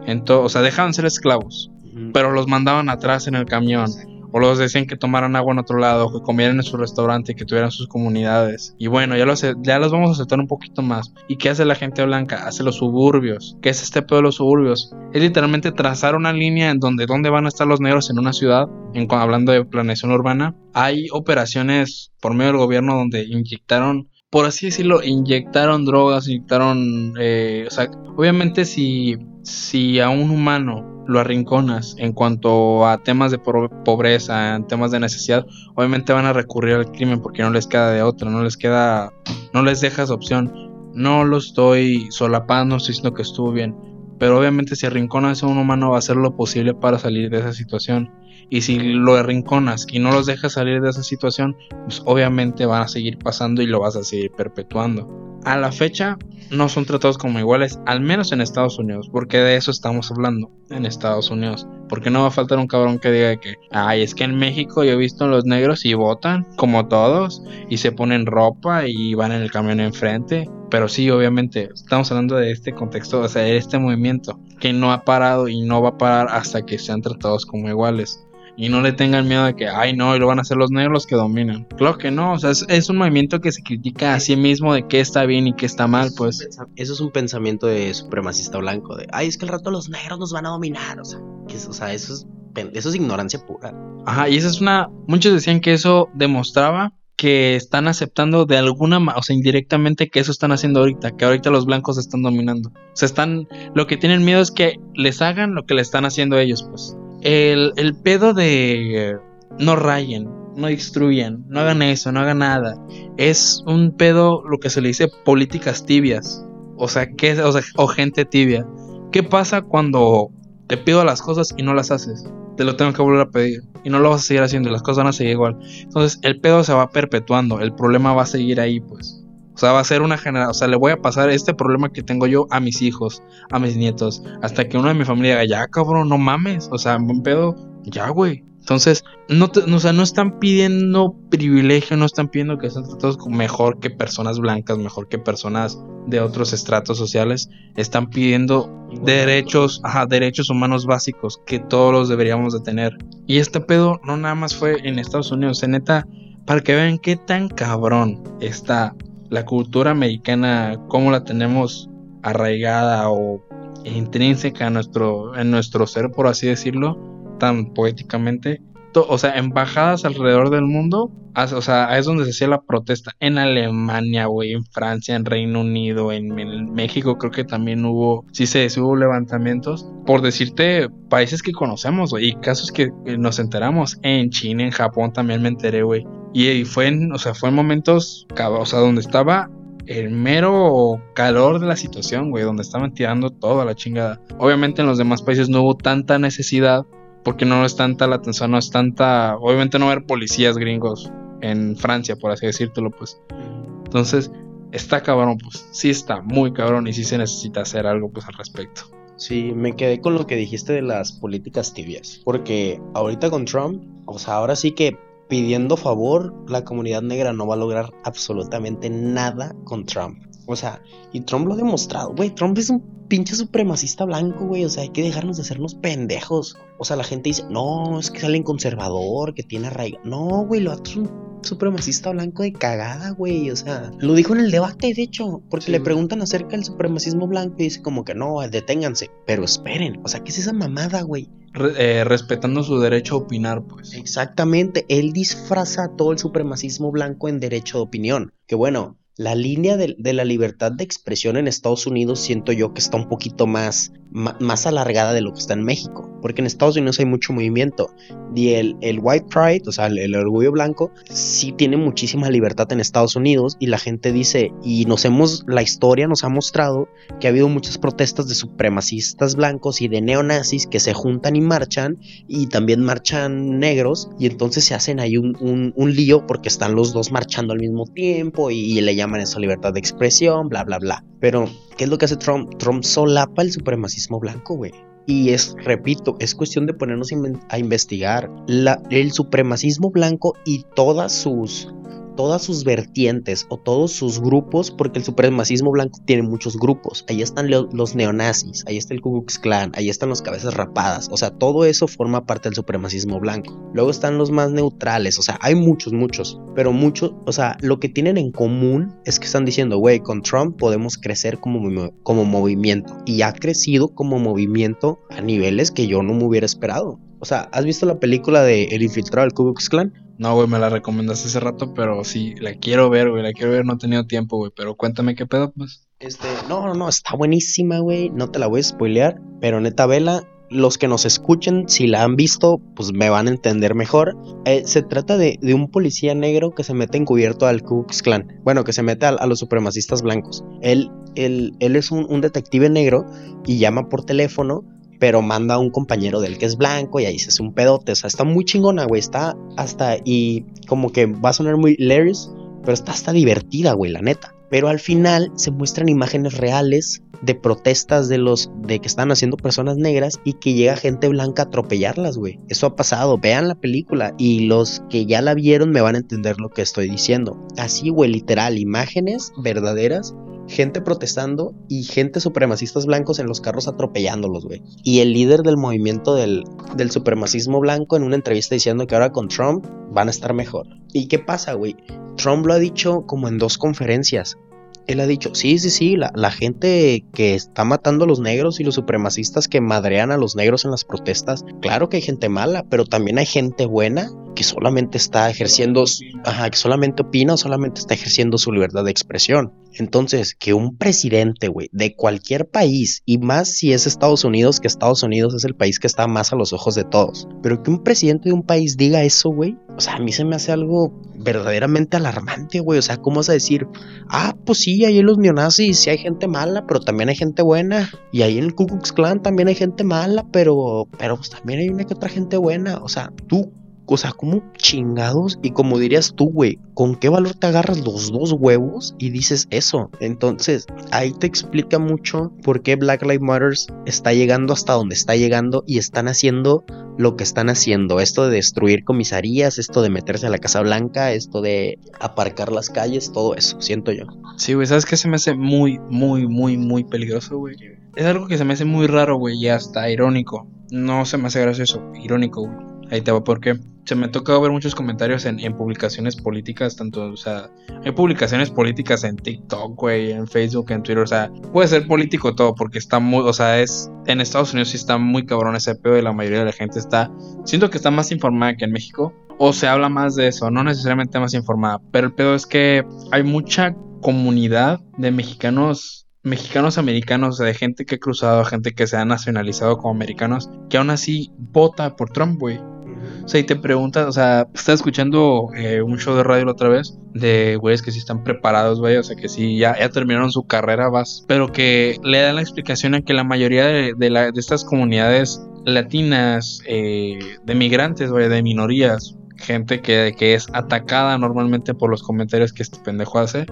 en todo, o sea, dejaban ser esclavos, pero los mandaban atrás en el camión. O los decían que tomaran agua en otro lado, que comieran en su restaurante, que tuvieran sus comunidades. Y bueno, ya, lo ace- ya los vamos a aceptar un poquito más. ¿Y qué hace la gente blanca? Hace los suburbios. ¿Qué es este pedo de los suburbios? Es literalmente trazar una línea en donde dónde van a estar los negros en una ciudad, en, hablando de planeación urbana. Hay operaciones por medio del gobierno donde inyectaron, por así decirlo, inyectaron drogas, inyectaron... eh, o sea, obviamente si si a un humano lo arrinconas en cuanto a temas de pobreza, en temas de necesidad, obviamente van a recurrir al crimen porque no les queda de otra, no les queda, no les dejas opción. No lo estoy solapando, estoy diciendo que estuvo bien, pero obviamente si arrinconas a un humano va a hacer lo posible para salir de esa situación. Y si lo arrinconas y no los dejas salir de esa situación, pues obviamente van a seguir pasando y lo vas a seguir perpetuando a la fecha no son tratados como iguales, al menos en Estados Unidos, porque de eso estamos hablando en Estados Unidos. Porque no va a faltar un cabrón que diga que, ay, es que en México yo he visto a los negros y votan como todos y se ponen ropa y van en el camión enfrente. Pero sí, obviamente, estamos hablando de este contexto, o sea, de este movimiento que no ha parado y no va a parar hasta que sean tratados como iguales y no le tengan miedo de que, ay, no, y lo van a hacer los negros los que dominan. Claro que no, o sea, es, un movimiento que se critica a sí mismo de qué está bien y qué está mal, pues. Eso es un pensamiento de supremacista blanco, de, ay, es que al rato los negros nos van a dominar, o sea, o sea eso, es, eso es ignorancia pura. Ajá, y esa es una, muchos decían que eso demostraba que están aceptando de alguna manera, o sea, indirectamente que eso están haciendo ahorita, que ahorita los blancos están dominando. O sea, están, lo que tienen miedo es que les hagan lo que le están haciendo ellos, pues. El, pedo de no rayen, no destruyan, no hagan eso, no hagan nada. Es un pedo, lo que se le dice políticas tibias. O sea, ¿qué, o, o gente tibia. ¿Qué pasa cuando te pido las cosas y no las haces? Te lo tengo que volver a pedir. Y no lo vas a seguir haciendo y las cosas van a seguir igual. Entonces el pedo se va perpetuando. El problema va a seguir ahí, pues. O sea, va a ser una generación, o sea, le voy a pasar este problema que tengo yo a mis hijos, a mis nietos, hasta que uno de mi familia diga, ya cabrón, no mames, o sea, buen pedo, ya güey. Entonces, no, o sea, no están pidiendo privilegio, no están pidiendo que sean tratados mejor que personas blancas, mejor que personas de otros estratos sociales. Están pidiendo derechos, ajá, derechos humanos básicos que todos los deberíamos de tener. Y este pedo no nada más fue en Estados Unidos, en neta, para que vean qué tan cabrón está la cultura americana, cómo la tenemos arraigada o intrínseca nuestro, en nuestro ser, por así decirlo, tan poéticamente. O sea, embajadas alrededor del mundo, o sea, es donde se hacía la protesta. En Alemania, güey, en Francia, en Reino Unido, en, México creo que también hubo, sí se hubo levantamientos. Por decirte, países que conocemos, y casos que nos enteramos. En China, en Japón también me enteré, güey. Y, fue en, o sea, fue en momentos, o sea, donde estaba el mero calor de la situación, güey, donde estaban tirando toda la chingada. Obviamente en los demás países no hubo tanta necesidad, porque no es tanta la atención, no es tanta, obviamente no haber policías gringos en Francia, por así decírtelo, pues. Entonces, está cabrón, pues, sí está muy cabrón y sí se necesita hacer algo, pues, al respecto. Sí, me quedé con lo que dijiste de las políticas tibias, porque ahorita con Trump, o sea, ahora sí que pidiendo favor, la comunidad negra no va a lograr absolutamente nada con Trump. O sea, y Trump lo ha demostrado, güey. Trump es un pinche supremacista blanco, güey. O sea, hay que dejarnos de hacernos pendejos. O sea, la gente dice, no, es que sale en conservador, que tiene arraigo. No, güey, lo es un supremacista blanco de cagada, güey. O sea, lo dijo en el debate, de hecho, porque le preguntan acerca del supremacismo blanco y dice como que no, deténganse. Pero esperen, o sea, ¿qué es esa mamada, güey? Eh, respetando su derecho a opinar, pues. Exactamente, él disfraza todo el supremacismo blanco en derecho de opinión. Que bueno, la línea de, la libertad de expresión en Estados Unidos siento yo que está un poquito más, más, alargada de lo que está en México, porque en Estados Unidos hay mucho movimiento. Y el, el white pride, o sea, el, orgullo blanco, sí tiene muchísima libertad en Estados Unidos y la gente dice, y nos hemos, la historia nos ha mostrado que ha habido muchas protestas de supremacistas blancos y de neonazis que se juntan y marchan y también marchan negros y entonces se hacen ahí un, lío porque están los dos marchando al mismo tiempo y, y le llaman llaman eso libertad de expresión, bla, bla, bla. Pero, ¿qué es lo que hace Trump? Trump solapa el supremacismo blanco, güey. Y es, repito, es cuestión de ponernos a investigar el supremacismo blanco y todas sus todas sus vertientes o todos sus grupos, porque el supremacismo blanco tiene muchos grupos. Ahí están los neonazis, ahí está el Ku Klux Klan, ahí están las cabezas rapadas. O sea, todo eso forma parte del supremacismo blanco. Luego están los más neutrales, o sea, hay muchos, muchos, pero muchos, o sea, lo que tienen en común es que están diciendo, güey, con Trump podemos crecer como, como movimiento. Y ha crecido como movimiento a niveles que yo no me hubiera esperado. O sea, ¿has visto la película de El infiltrado del Ku Klux Klan? No, güey, me la recomendaste hace rato, pero sí, la quiero ver, güey, la quiero ver, no he tenido tiempo, güey, pero cuéntame qué pedo, pues. Este, no, no, no, está buenísima, güey. No te la voy a spoilear, pero neta, vela. Los que nos escuchen, si la han visto, pues me van a entender mejor. Eh, se trata de, de, un policía negro que se mete encubierto al Ku Klux Klan. Bueno, que se mete a, a los supremacistas blancos. Él, él, él es un, un detective negro y llama por teléfono pero manda a un compañero del que es blanco y ahí se hace un pedote. O sea, está muy chingona, güey. Está hasta. Y como que va a sonar muy hilarious, pero está hasta divertida, güey, la neta. Pero al final se muestran imágenes reales de protestas de los de que están haciendo personas negras y que llega gente blanca a atropellarlas, güey. Eso ha pasado. Vean la película y los que ya la vieron me van a entender lo que estoy diciendo. Así, güey, literal, imágenes verdaderas gente protestando y gente supremacistas blancos en los carros atropellándolos, güey. Y el líder del movimiento del, del supremacismo blanco en una entrevista diciendo que ahora con Trump van a estar mejor. ¿Y qué pasa, güey? Trump lo ha dicho como en dos conferencias. Él ha dicho, sí, sí, sí, la, la, gente que está matando a los negros y los supremacistas que madrean a los negros en las protestas, claro que hay gente mala, pero también hay gente buena que solamente está ejerciendo, ajá, que solamente opina o solamente está ejerciendo su libertad de expresión. Entonces, que un presidente, güey, de cualquier país, y más si es Estados Unidos, que Estados Unidos es el país que está más a los ojos de todos, pero que un presidente de un país diga eso, güey, o sea, a mí se me hace algo verdaderamente alarmante, güey. O sea, ¿cómo vas a decir? Ah, pues sí, ahí en los neonazis sí hay gente mala, pero también hay gente buena. Y ahí en el Ku Klux Klan también hay gente mala, pero, pero pues también hay una que otra gente buena. O sea, tú o sea, como chingados? Y como dirías tú, güey, ¿con qué valor te agarras los dos huevos y dices eso? Entonces, ahí te explica mucho por qué Black Lives Matter está llegando hasta donde está llegando y están haciendo lo que están haciendo. Esto de destruir comisarías, esto de meterse a la Casa Blanca, esto de aparcar las calles, todo eso, siento yo. Sí, güey, ¿sabes qué se me hace muy, muy, muy, muy peligroso, güey? Es algo que se me hace muy raro, güey, y hasta irónico. No se me hace gracioso, irónico, güey. Ahí te va porque se me ha tocado ver muchos comentarios en, en, publicaciones políticas, tanto, o sea, hay publicaciones políticas en TikTok, güey, en Facebook, en Twitter, o sea, puede ser político todo, porque está muy, o sea, es, en Estados Unidos sí está muy cabrón ese pedo y la mayoría de la gente está, siento que está más informada que en México, o se habla más de eso, no necesariamente más informada, pero el pedo es que hay mucha comunidad de mexicanos mexicanos americanos, de gente que ha cruzado, gente que se ha nacionalizado como americanos, que aún así vota por Trump, güey. O sea, y te preguntas, o sea, estaba escuchando eh, un show de radio la otra vez de güeyes que sí están preparados, güey, o sea, que sí ya, ya terminaron su carrera, vas, pero que le dan la explicación a que la mayoría de, de, la, de estas comunidades latinas, eh, de migrantes, güey, de minorías, gente que, que, es atacada normalmente por los comentarios que este pendejo hace.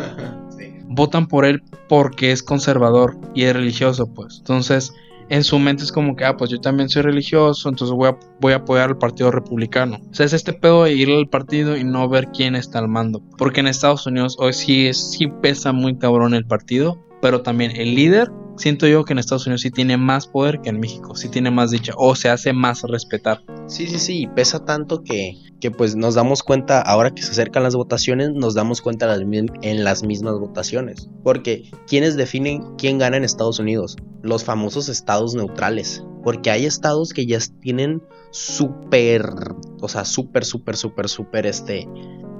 sí. Votan por él porque es conservador y es religioso, pues. Entonces, en su mente es como que, ah, pues yo también soy religioso, entonces voy a, voy a apoyar al partido republicano. O sea, es este pedo de ir al partido y no ver quién está al mando. Porque en Estados Unidos hoy sí, sí pesa muy cabrón el partido, pero también el líder siento yo que en Estados Unidos sí tiene más poder que en México, sí tiene más dicha o se hace más respetar. Sí, sí, sí, pesa tanto que, que pues nos damos cuenta, ahora que se acercan las votaciones, nos damos cuenta en las mismas votaciones. Porque, ¿quiénes definen quién gana en Estados Unidos? Los famosos estados neutrales. Porque hay estados que ya tienen súper, o sea, súper, súper, súper, súper, este,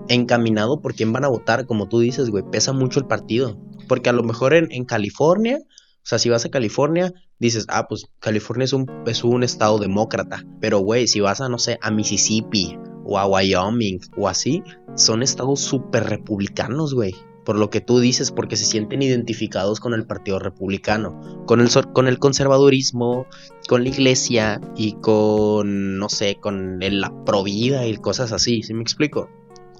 encaminado por quién van a votar, como tú dices, güey, pesa mucho el partido. Porque a lo mejor en, en California o sea, si vas a California, dices, ah, pues California es un, es un estado demócrata. Pero, güey, si vas a, no sé, a Mississippi o a Wyoming o así, son estados súper republicanos, güey. Por lo que tú dices, porque se sienten identificados con el Partido Republicano, con el, con el conservadurismo, con la iglesia y con, no sé, con la provida y cosas así, ¿sí me explico?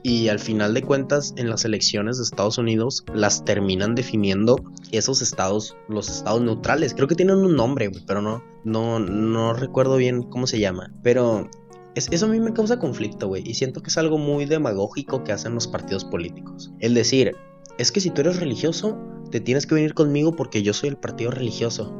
Y al final de cuentas en las elecciones de Estados Unidos las terminan definiendo esos estados, los estados neutrales. Creo que tienen un nombre, pero no, no, no recuerdo bien cómo se llama. Pero es, eso a mí me causa conflicto, güey. Y siento que es algo muy demagógico que hacen los partidos políticos. El decir, es que si tú eres religioso, te tienes que venir conmigo porque yo soy el partido religioso.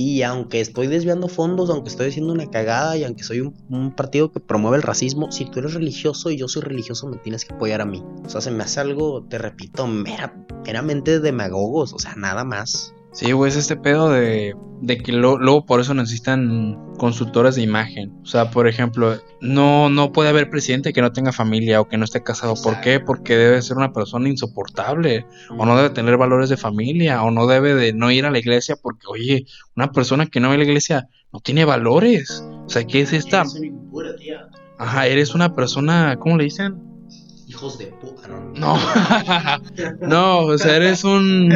Y aunque estoy desviando fondos, aunque estoy haciendo una cagada y aunque soy un, partido que promueve el racismo, si tú eres religioso y yo soy religioso, me tienes que apoyar a mí. O sea, se me hace algo, te repito, meramente demagogos, o sea, nada más. Sí, güey, es este pedo de, de que lo- luego por eso necesitan consultores de imagen. O sea, por ejemplo, no, no puede haber presidente que no tenga familia o que no esté casado. ¿Por qué? Porque debe ser una persona insoportable. O no debe tener valores de familia. O no debe de no ir a la iglesia porque, oye, una persona que no va a la iglesia no tiene valores. O sea, ¿qué es esta? Ajá, eres una persona, ¿cómo le dicen? Hijos de puta, no. No, no, o sea, eres un...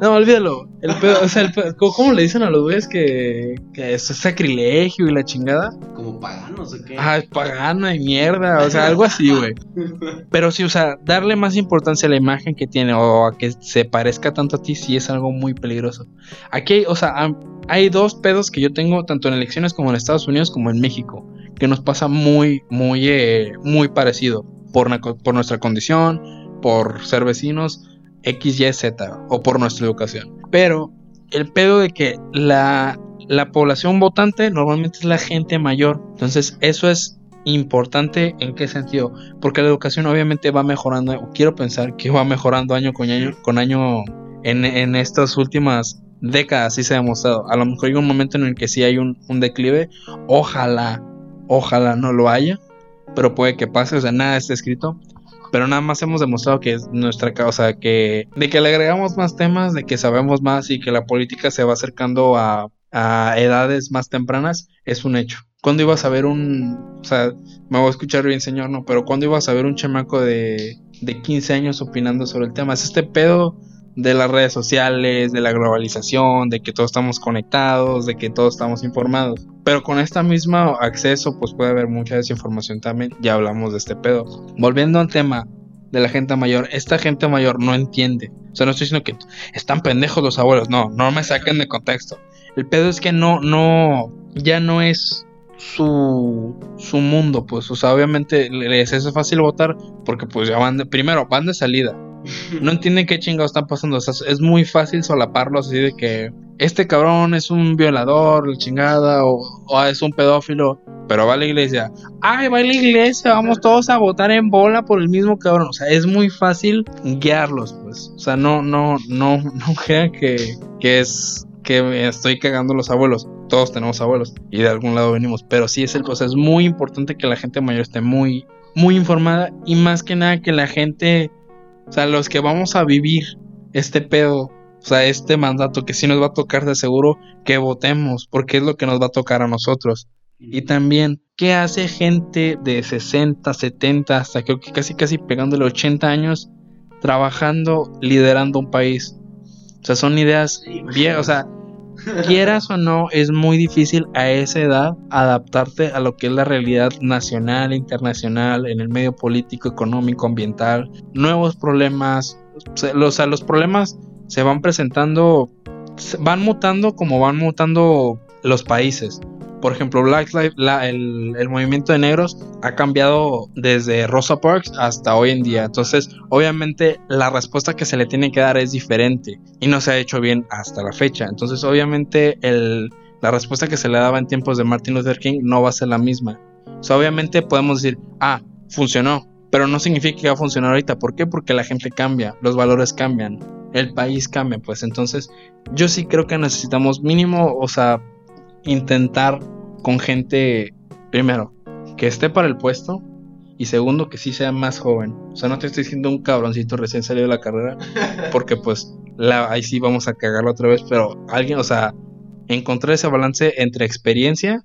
No, olvídalo. El pedo, o sea, el pedo- ¿cómo- ¿cómo le dicen a los güeyes que, que es sacrilegio y la chingada? Como paganos o qué. Ah, es pagana y mierda, o sea, algo así, güey. Pero sí, o sea, darle más importancia a la imagen que tiene o a que se parezca tanto a ti, sí es algo muy peligroso. Aquí, hay, o sea, hay dos pedos que yo tengo tanto en elecciones como en Estados Unidos como en México, que nos pasa muy, muy, eh, muy parecido por, nuestra condición, por ser vecinos, X, Y, Z, o por nuestra educación. Pero el pedo de que la, la población votante normalmente es la gente mayor. Entonces, eso es importante en qué sentido. Porque la educación obviamente va mejorando, quiero pensar que va mejorando año con año, con año en, estas últimas décadas, sí se ha demostrado. A lo mejor hay un momento en el que sí hay un declive. Ojalá, ojalá no lo haya, pero puede que pase, o sea, nada está escrito. Pero nada más hemos demostrado que es nuestra causa, que de que le agregamos más temas, de que sabemos más y que la política se va acercando a, a edades más tempranas, es un hecho. ¿Cuándo ibas a ver un, o sea, me voy a escuchar bien señor, no, pero cuándo ibas a ver un chamaco de, de 15 años opinando sobre el tema? Es este pedo de las redes sociales, de la globalización, de que todos estamos conectados, de que todos estamos informados. Pero con este mismo acceso, pues puede haber mucha desinformación también. Ya hablamos de este pedo. Volviendo al tema de la gente mayor, esta gente mayor no entiende. O sea, no estoy diciendo que están pendejos los abuelos, no, no me saquen de contexto. El pedo es que no, no, ya no es su, su mundo, pues, o sea, obviamente les es fácil votar porque pues ya van de, primero, van de salida, no entienden qué chingados están pasando. O sea, es muy fácil solaparlos así de que este cabrón es un violador, la chingada, o, es un pedófilo, pero va a la iglesia. Ay, va a la iglesia, vamos todos a votar en bola por el mismo cabrón. O sea, es muy fácil guiarlos, pues. O sea, no, no, no, no crean que, que es que me estoy cagando los abuelos. Todos tenemos abuelos y de algún lado venimos. Pero sí es el, o es muy importante que la gente mayor esté muy, muy informada y más que nada que la gente o sea, los que vamos a vivir este pedo, o sea, este mandato que sí nos va a tocar de seguro que votemos, porque es lo que nos va a tocar a nosotros. Y también, ¿qué hace gente de 60, 70, hasta creo que casi casi pegándole 80 años trabajando, liderando un país? O sea, son ideas bien, o sea, quieras o no, es muy difícil a esa edad adaptarte a lo que es la realidad nacional, internacional, en el medio político, económico, ambiental, nuevos problemas, o sea, los, problemas se van presentando, se- van mutando como van mutando los países. Por ejemplo, Black Lives- la- el, movimiento de negros ha cambiado desde Rosa Parks hasta hoy en día. Entonces, obviamente, la respuesta que se le tiene que dar es diferente y no se ha hecho bien hasta la fecha. Entonces, obviamente, el, la respuesta que se le daba en tiempos de Martin Luther King no va a ser la misma. O sea, obviamente podemos decir, ah, funcionó, pero no significa que va a funcionar ahorita. ¿Por qué? Porque la gente cambia, los valores cambian, el país cambia, pues entonces yo sí creo que necesitamos mínimo, o sea, intentar con gente, primero, que esté para el puesto y segundo, que sí sea más joven. O sea, no te estoy diciendo un cabroncito recién salido de la carrera, porque pues la, ahí sí vamos a cagarlo otra vez, pero alguien, o sea, encontrar ese balance entre experiencia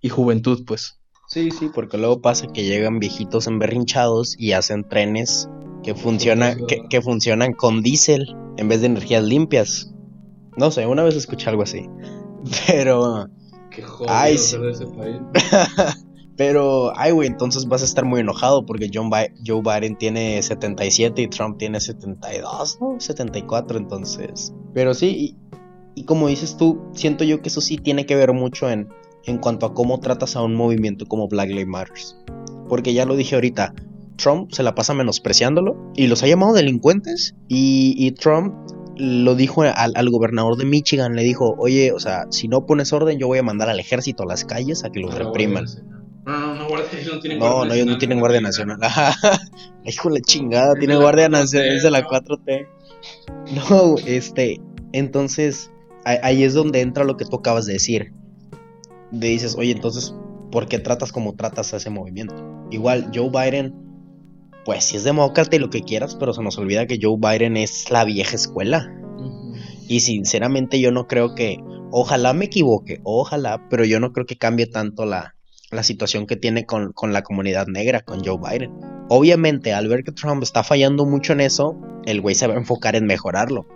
y juventud, pues. Sí, sí, porque luego pasa que llegan viejitos emberrinchados y hacen trenes que funcionan, que, que funcionan con diésel en vez de energías limpias. No sé, una vez escuché algo así. Pero, Qué Ay, sí. pero, ay, güey, entonces vas a estar muy enojado porque John Bi- Joe Biden tiene 77 y Trump tiene 72, ¿no? 74, entonces. Pero sí, y, y como dices tú, siento yo que eso sí tiene que ver mucho en, en cuanto a cómo tratas a un movimiento como Black Lives Matter. Porque ya lo dije ahorita, Trump se la pasa menospreciándolo y los ha llamado delincuentes. Y, y Trump lo dijo al, al gobernador de Michigan, le dijo, oye, o sea, si no pones orden, yo voy a mandar al ejército a las calles a que los repriman. No, no, no, guardia, ellos no tienen No, no, ellos no tienen Guardia Nacional. Hijo la chingada, tiene Guardia Nacional, es de la 4T. No, este. Entonces, ahí es donde entra lo que tú acabas de decir. De dices, oye, entonces, ¿por qué tratas como tratas a ese movimiento? Igual, Joe Biden, pues sí es demócrata y lo que quieras, pero se nos olvida que Joe Biden es la vieja escuela. Y sinceramente yo no creo que, ojalá me equivoque, ojalá, pero yo no creo que cambie tanto la, la situación que tiene con, con, la comunidad negra, con Joe Biden. Obviamente, al ver que Trump está fallando mucho en eso, el güey se va a enfocar en mejorarlo.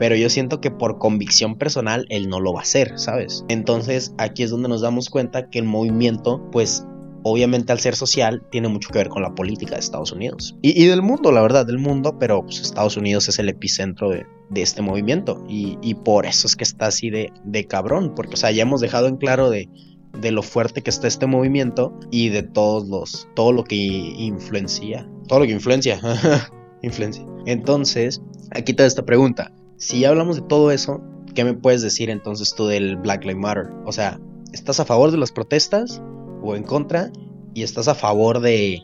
Pero yo siento que por convicción personal él no lo va a hacer, ¿sabes? Entonces aquí es donde nos damos cuenta que el movimiento, pues obviamente al ser social, tiene mucho que ver con la política de Estados Unidos. Y, del mundo, la verdad, del mundo, pero pues, Estados Unidos es el epicentro de, este movimiento. Y, por eso es que está así de, cabrón, porque, o sea, ya hemos dejado en claro de lo fuerte que está este movimiento y de todos los, todo lo que influencia, todo lo que influencia, influencia. Entonces, aquí está esta pregunta. Si ya hablamos de todo eso, ¿qué me puedes decir entonces tú del Black Lives Matter? O sea, ¿estás a favor de las protestas o en contra? ¿Y estás a favor de,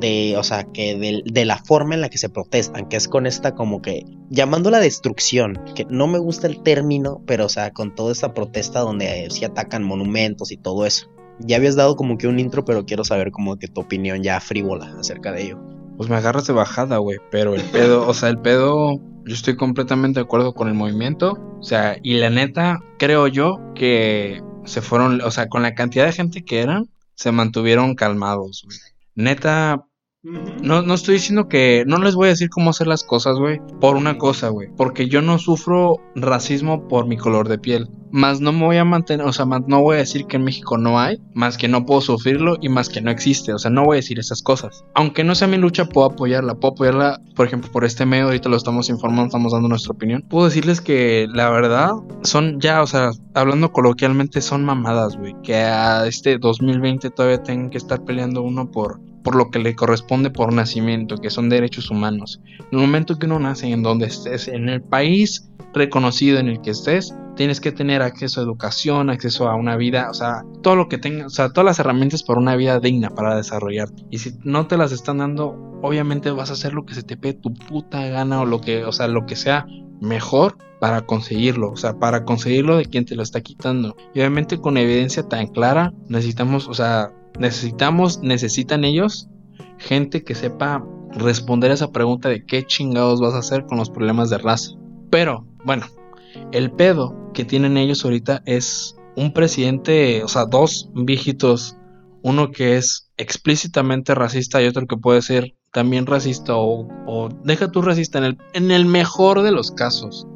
de, o sea, que de, la forma en la que se protestan, que es con esta como que, llamando la destrucción, que no me gusta el término, pero o sea, con toda esta protesta donde se atacan monumentos y todo eso. Ya habías dado como que un intro, pero quiero saber como que tu opinión ya frívola acerca de ello. Pues me agarras de bajada, güey, pero el pedo, o sea, el pedo, yo estoy completamente de acuerdo con el movimiento, o sea, y la neta, creo yo que se fueron, o sea, con la cantidad de gente que eran, se mantuvieron calmados, neta, no, no estoy diciendo que. No les voy a decir cómo hacer las cosas, güey. Por una cosa, güey. Porque yo no sufro racismo por mi color de piel. Más no me voy a mantener. O sea, no voy a decir que en México no hay. Más que no puedo sufrirlo y más que no existe. O sea, no voy a decir esas cosas. Aunque no sea mi lucha, puedo apoyarla. Puedo apoyarla, por ejemplo, por este medio. Ahorita lo estamos informando, estamos dando nuestra opinión. Puedo decirles que la verdad son ya, o sea, hablando coloquialmente, son mamadas, güey. Que a este 2020 todavía tengan que estar peleando uno por por lo que le corresponde por nacimiento, que son derechos humanos. En el momento que uno nace en donde estés, en el país reconocido en el que estés, tienes que tener acceso a educación, acceso a una vida, o sea, todo lo que tenga, o sea, todas las herramientas para una vida digna para desarrollarte. Y si no te las están dando, obviamente vas a hacer lo que se te pide tu puta gana o lo que, o sea, lo que sea mejor para conseguirlo, o sea, para conseguirlo de quien te lo está quitando. Y obviamente con evidencia tan clara, necesitamos, o sea, necesitamos, necesitan ellos gente que sepa responder a esa pregunta de qué chingados vas a hacer con los problemas de raza. Pero, bueno, el pedo que tienen ellos ahorita es un presidente, o sea, dos viejitos, uno que es explícitamente racista y otro que puede ser también racista o, o deja tu racista en el, en el mejor de los casos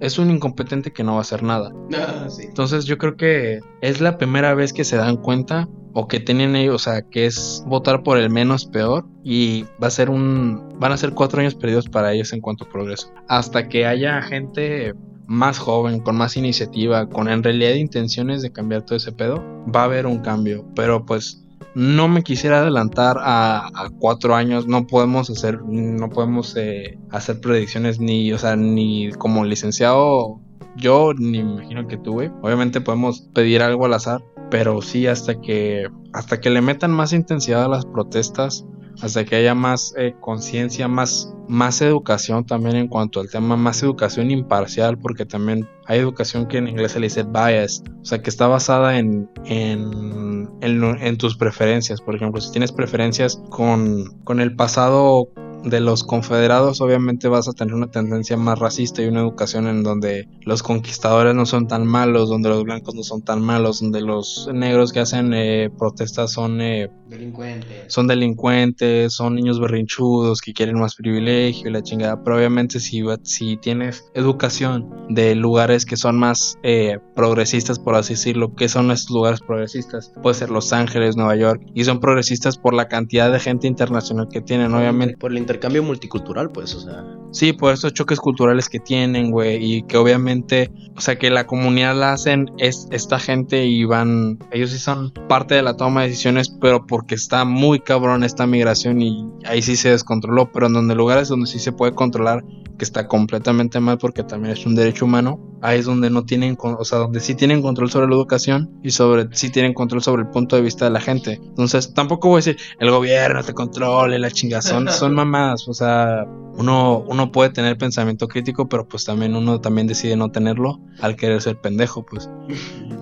es un incompetente que no va a hacer nada. Ah, Entonces yo creo que es la primera vez que se dan cuenta o que tienen ellos, o sea, que es votar por el menos peor y va a ser un, van a ser cuatro años perdidos para ellos en cuanto a progreso. Hasta que haya gente más joven, con más iniciativa, con en realidad intenciones de cambiar todo ese pedo, va a haber un cambio. Pero pues no me quisiera adelantar a, cuatro años. No podemos hacer, no podemos eh, hacer predicciones ni, o sea, ni como licenciado yo, ni imagino que tú, Obviamente podemos pedir algo al azar, pero sí hasta que, hasta que le metan más intensidad a las protestas, hasta que haya más eh, conciencia, más, más educación también en cuanto al tema, más educación imparcial, porque también hay educación que en inglés se le dice bias, o sea, que está basada en, en, en, tus preferencias. Por ejemplo, si tienes preferencias con, con el pasado de los confederados obviamente vas a tener una tendencia más racista y una educación en donde los conquistadores no son tan malos, donde los blancos no son tan malos, donde los negros que hacen eh, protestas son eh, delincuentes. Son delincuentes, son niños berrinchudos que quieren más privilegio y la chingada. Pero obviamente si, si tienes educación de lugares que son más eh, progresistas, por así decirlo, que son estos lugares progresistas? Puede ser Los Ángeles, Nueva York, y son progresistas por la cantidad de gente internacional que tienen, obviamente. Por el intercambio multicultural, pues, o sea. Sí, por esos choques culturales que tienen, güey, y que obviamente, o sea, que la comunidad la hacen es esta gente y van, ellos sí son parte de la toma de decisiones, pero porque está muy cabrón esta migración y ahí sí se descontroló, pero en donde lugares donde sí se puede controlar, que está completamente mal porque también es un derecho humano, ahí es donde no tienen, o sea, donde sí tienen control sobre la educación y sobre, sí tienen control sobre el punto de vista de la gente. Entonces, tampoco voy a decir, el gobierno te controle, la chingazón, son mamás, o sea, uno, uno puede tener pensamiento crítico, pero pues también uno también decide no tenerlo al querer ser pendejo, pues.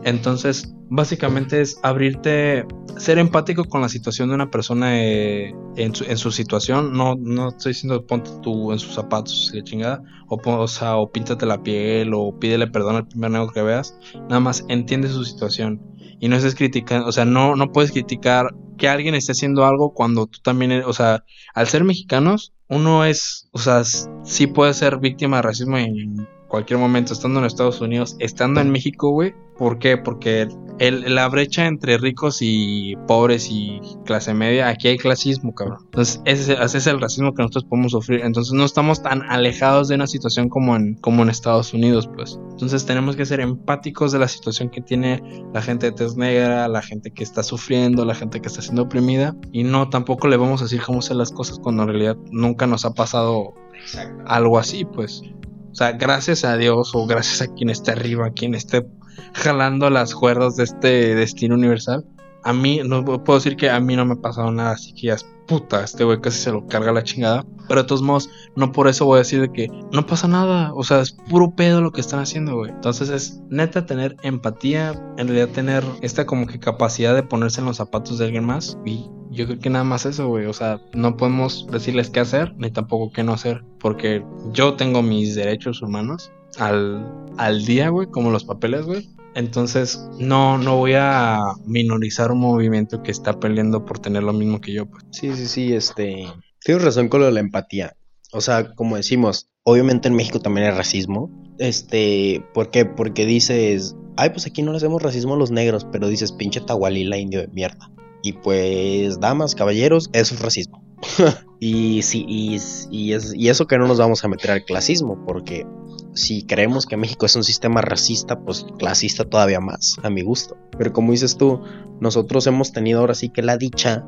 Entonces, básicamente es abrirte, ser empático con la situación de una persona eh, en, su, situación. No, no estoy diciendo ponte tú en sus zapatos, de chingada, o, o, sea, o píntate la piel, o pídele perdón al primer negro que veas. Nada más entiende su situación y no estés criticando, o sea, no, no puedes criticar que alguien esté haciendo algo cuando tú también, eres, o sea, al ser mexicanos, uno es, o sea, sí puede ser víctima de racismo en cualquier momento, estando en Estados Unidos, estando en México, güey, ¿Por qué? Porque el, la brecha entre ricos y pobres y clase media, aquí hay clasismo, cabrón. Entonces, ese, es el racismo que nosotros podemos sufrir. Entonces, no estamos tan alejados de una situación como en, como en Estados Unidos, pues. Entonces, tenemos que ser empáticos de la situación que tiene la gente de tez negra, la gente que está sufriendo, la gente que está siendo oprimida. Y no tampoco le vamos a decir cómo hacer las cosas cuando en realidad nunca nos ha pasado algo así, pues. O sea, gracias a Dios o gracias a quien esté arriba, a quien esté jalando las cuerdas de este destino universal. A mí, no puedo decir que a mí no me ha pasado nada, así que ya es puta, este güey casi se lo carga la chingada. Pero de todos modos, no por eso voy a decir de que no pasa nada, o sea, es puro pedo lo que están haciendo, güey. Entonces es neta tener empatía, en realidad tener esta como que capacidad de ponerse en los zapatos de alguien más y yo creo que nada más eso, güey. O sea, no podemos decirles qué hacer ni tampoco qué no hacer. Porque yo tengo mis derechos humanos al, al día, güey, como los papeles, güey. Entonces, no, no voy a minorizar un movimiento que está peleando por tener lo mismo que yo. Pues. Sí, sí, sí, este. Tienes razón con lo de la empatía. O sea, como decimos, obviamente en México también hay racismo. Este, ¿por qué? Porque dices, ay, pues aquí no le hacemos racismo a los negros, pero dices, pinche tahualila indio de mierda. Y pues, damas, caballeros, es racismo. y sí, y, y, es, y eso que no nos vamos a meter al clasismo, porque si creemos que México es un sistema racista, pues clasista todavía más, a mi gusto. Pero como dices tú, nosotros hemos tenido ahora sí que la dicha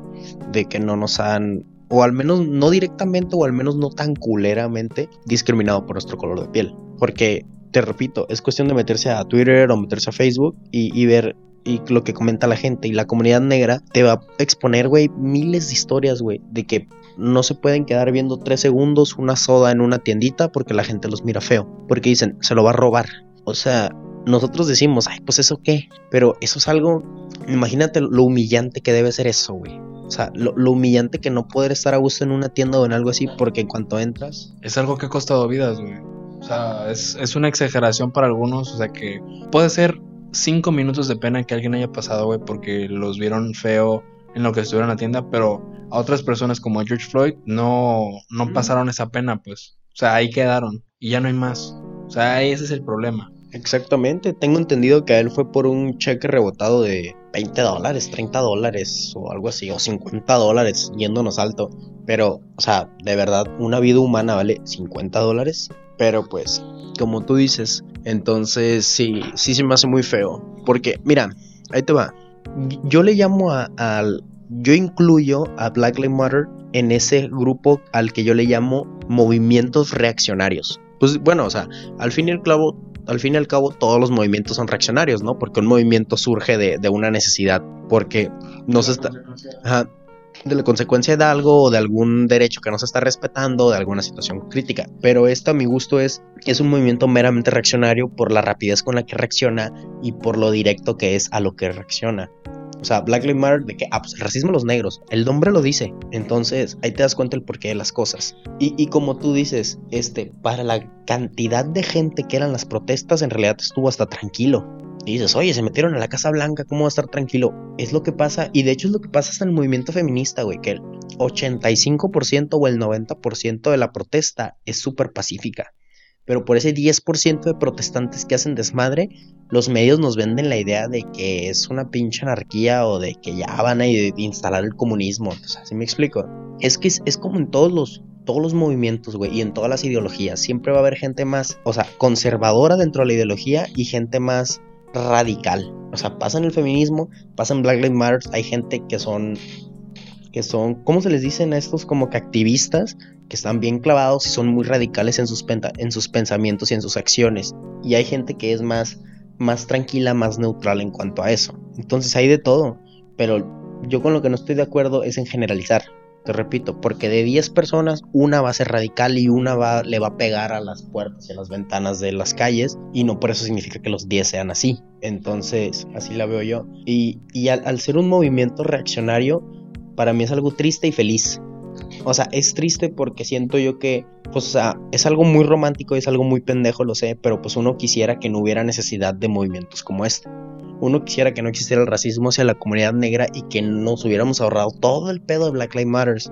de que no nos han, o al menos no directamente, o al menos no tan culeramente, discriminado por nuestro color de piel. Porque, te repito, es cuestión de meterse a Twitter o meterse a Facebook y, y ver y lo que comenta la gente y la comunidad negra te va a exponer, güey, miles de historias, güey, de que no se pueden quedar viendo tres segundos una soda en una tiendita porque la gente los mira feo, porque dicen, se lo va a robar. O sea, nosotros decimos, ay, pues eso qué, pero eso es algo, imagínate lo humillante que debe ser eso, güey. O sea, lo, humillante que no poder estar a gusto en una tienda o en algo así porque en cuanto entras... Es algo que ha costado vidas, güey. O sea, es, es una exageración para algunos, o sea que puede ser cinco minutos de pena que alguien haya pasado, güey, porque los vieron feo en lo que estuvieron en la tienda, pero a otras personas como a George Floyd no, no pasaron esa pena, pues. O sea, ahí quedaron y ya no hay más. O sea, ese es el problema. Exactamente, tengo entendido que a él fue por un cheque rebotado de 20 dólares, 30 dólares o algo así, o 50 dólares, yéndonos alto. Pero, o sea, de verdad, una vida humana vale 50 dólares. Pero pues, como tú dices, entonces sí, sí se me hace muy feo. Porque, mira, ahí te va. Yo le llamo al... Yo incluyo a Black Lives Matter en ese grupo al que yo le llamo movimientos reaccionarios. Pues bueno, o sea, al fin y al cabo, al fin y al cabo todos los movimientos son reaccionarios, ¿no? Porque un movimiento surge de, una necesidad, porque no se está de la consecuencia de algo o de algún derecho que no se está respetando, de alguna situación crítica. Pero esto a mi gusto es, es un movimiento meramente reaccionario por la rapidez con la que reacciona y por lo directo que es a lo que reacciona. O sea, Black Lives Matter de que, ah, pues racismo a los negros. El nombre lo dice. Entonces, ahí te das cuenta el porqué de las cosas. Y, y, como tú dices, este, para la cantidad de gente que eran las protestas, en realidad estuvo hasta tranquilo. Y dices, oye, se metieron a la Casa Blanca, ¿cómo va a estar tranquilo? Es lo que pasa, y de hecho es lo que pasa hasta el movimiento feminista, güey, que el 85% o el 90% de la protesta es súper pacífica. Pero por ese 10% de protestantes que hacen desmadre, los medios nos venden la idea de que es una pinche anarquía o de que ya van a instalar el comunismo. O sea, ¿sí me explico? Es que es, es como en todos los, todos los movimientos, güey, y en todas las ideologías. Siempre va a haber gente más, o sea, conservadora dentro de la ideología y gente más radical. O sea, pasa en el feminismo, pasa en Black Lives Matter, hay gente que son, que son, ¿cómo se les dicen a estos? Como que activistas, que están bien clavados y son muy radicales en sus, en sus pensamientos y en sus acciones. Y hay gente que es más, más tranquila, más neutral en cuanto a eso. Entonces hay de todo, pero yo con lo que no estoy de acuerdo es en generalizar. Te repito, porque de 10 personas, una va a ser radical y una va, le va a pegar a las puertas y a las ventanas de las calles, y no por eso significa que los 10 sean así. Entonces, así la veo yo. Y, al, al ser un movimiento reaccionario, para mí es algo triste y feliz. O sea, es triste porque siento yo que, pues, o sea, es algo muy romántico, es algo muy pendejo, lo sé, pero pues uno quisiera que no hubiera necesidad de movimientos como este. Uno quisiera que no existiera el racismo hacia la comunidad negra y que nos hubiéramos ahorrado todo el pedo de Black Lives Matters.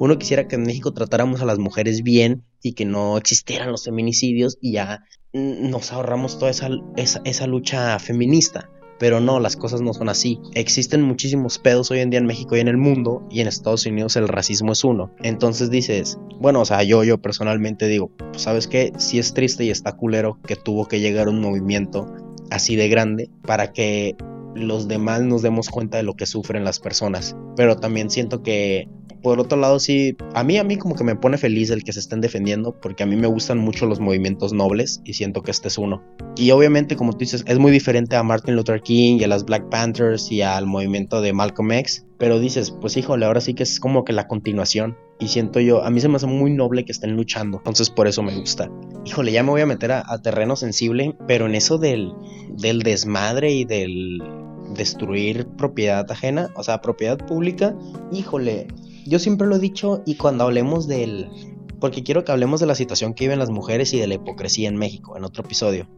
Uno quisiera que en México tratáramos a las mujeres bien y que no existieran los feminicidios y ya nos ahorramos toda esa, esa, esa lucha feminista. Pero no, las cosas no son así. Existen muchísimos pedos hoy en día en México y en el mundo, y en Estados Unidos el racismo es uno. Entonces dices, bueno, o sea, yo, yo personalmente digo, sabes qué, sí es triste y está culero que tuvo que llegar un movimiento así de grande para que los demás nos demos cuenta de lo que sufren las personas. Pero también siento que por otro lado, sí, a mí, a mí como que me pone feliz el que se estén defendiendo, porque a mí me gustan mucho los movimientos nobles y siento que este es uno. Y obviamente, como tú dices, es muy diferente a Martin Luther King y a las Black Panthers y al movimiento de Malcolm X, pero dices, pues híjole, ahora sí que es como que la continuación. Y siento yo, a mí se me hace muy noble que estén luchando, entonces por eso me gusta. Híjole, ya me voy a meter a, a terreno sensible, pero en eso del, del desmadre y del destruir propiedad ajena, o sea, propiedad pública, híjole, yo siempre lo he dicho y cuando hablemos del... Porque quiero que hablemos de la situación que viven las mujeres y de la hipocresía en México, en otro episodio.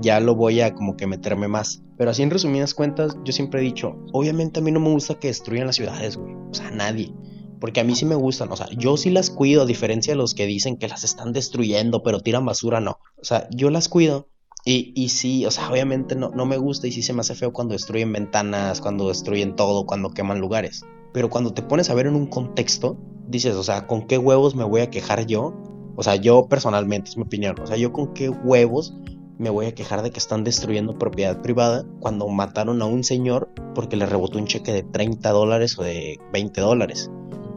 Ya lo voy a como que meterme más. Pero así en resumidas cuentas, yo siempre he dicho, obviamente a mí no me gusta que destruyan las ciudades, güey. O sea, nadie. Porque a mí sí me gustan, o sea, yo sí las cuido, a diferencia de los que dicen que las están destruyendo, pero tiran basura, no. O sea, yo las cuido. Y, y sí, o sea, obviamente no, no me gusta y sí se me hace feo cuando destruyen ventanas, cuando destruyen todo, cuando queman lugares. Pero cuando te pones a ver en un contexto, dices, o sea, ¿con qué huevos me voy a quejar yo? O sea, yo personalmente, es mi opinión, o sea, yo con qué huevos me voy a quejar de que están destruyendo propiedad privada cuando mataron a un señor porque le rebotó un cheque de 30 dólares o de 20 dólares.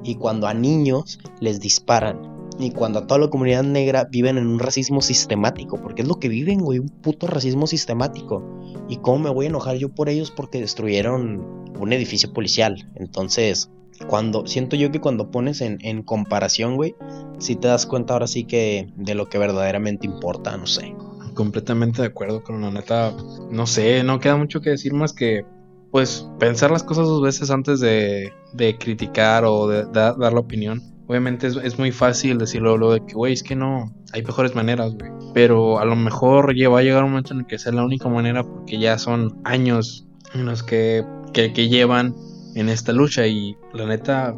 Y cuando a niños les disparan. Y cuando toda la comunidad negra viven en un racismo sistemático. Porque es lo que viven, güey, un puto racismo sistemático. ¿Y cómo me voy a enojar yo por ellos porque destruyeron un edificio policial. Entonces, cuando siento yo que cuando pones en, en comparación, güey, si te das cuenta ahora sí que de lo que verdaderamente importa, no sé. Completamente de acuerdo con la neta. No sé, no queda mucho que decir más que, pues, pensar las cosas dos veces antes de, de criticar o de, dar la opinión. Obviamente es, es, muy fácil decirlo luego de que, güey, es que no, hay mejores maneras, güey. Pero a lo mejor va a llegar un momento en el que sea la única manera porque ya son años en los que que, llevan en esta lucha. Y la neta,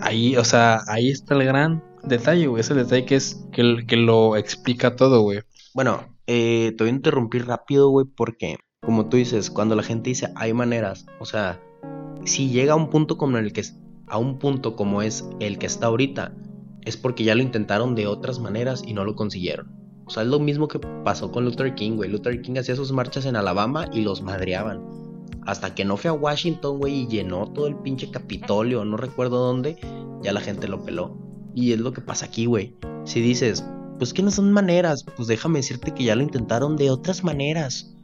ahí, o sea, ahí está el gran detalle, güey. Ese detalle que es que, que lo explica todo, güey. Bueno, eh, te voy a interrumpir rápido, güey, porque, como tú dices, cuando la gente dice hay maneras, o sea, si llega a un punto como el que a un punto como es el que está ahorita, es porque ya lo intentaron de otras maneras y no lo consiguieron. O sea, es lo mismo que pasó con Luther King, güey. Luther King hacía sus marchas en Alabama y los madreaban. Hasta que no fue a Washington, güey, y llenó todo el pinche Capitolio, no recuerdo dónde, ya la gente lo peló. Y es lo que pasa aquí, güey. Si dices, pues que no son maneras, pues déjame decirte que ya lo intentaron de otras maneras.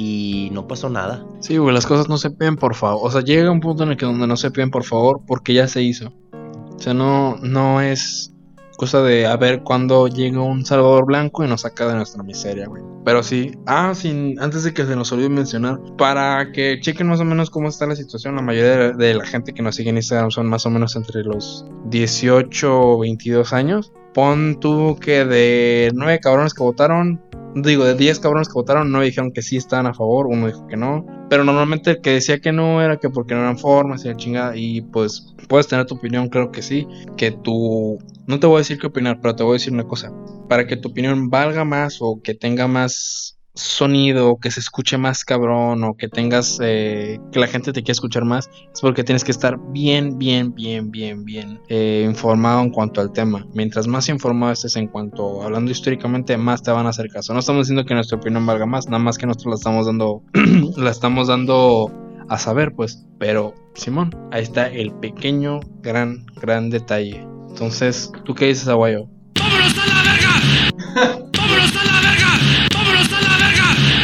Y no pasó nada. Sí, güey, las cosas no se piden por favor. O sea, llega un punto en el que donde no se piden por favor porque ya se hizo. O sea, no, no es cosa de a ver cuándo llega un Salvador Blanco y nos saca de nuestra miseria, güey. Pero sí, ah, sin, antes de que se nos olvide mencionar, para que chequen más o menos cómo está la situación, la mayoría de, la gente que nos sigue en Instagram son más o menos entre los 18 o 22 años. Pon tú que de 9 cabrones que votaron, digo, de 10 cabrones que votaron, 9 dijeron que sí estaban a favor, uno dijo que no. Pero normalmente el que decía que no era que porque no eran formas y la chingada. Y pues puedes tener tu opinión, creo que sí. Que tú. No te voy a decir qué opinar, pero te voy a decir una cosa. Para que tu opinión valga más o que tenga más sonido, que se escuche más cabrón o que tengas eh, que la gente te quiera escuchar más, es porque tienes que estar bien, bien, bien, bien, bien eh, informado en cuanto al tema. Mientras más informado estés en cuanto hablando históricamente, más te van a hacer caso. No estamos diciendo que nuestra opinión valga más, nada más que nosotros la estamos dando, la estamos dando a saber, pues. Pero, Simón, ahí está el pequeño, gran, gran detalle. Entonces, ¿tú qué dices, Aguayo? ¡Vámonos a la verga! ¡Vámonos a la verga!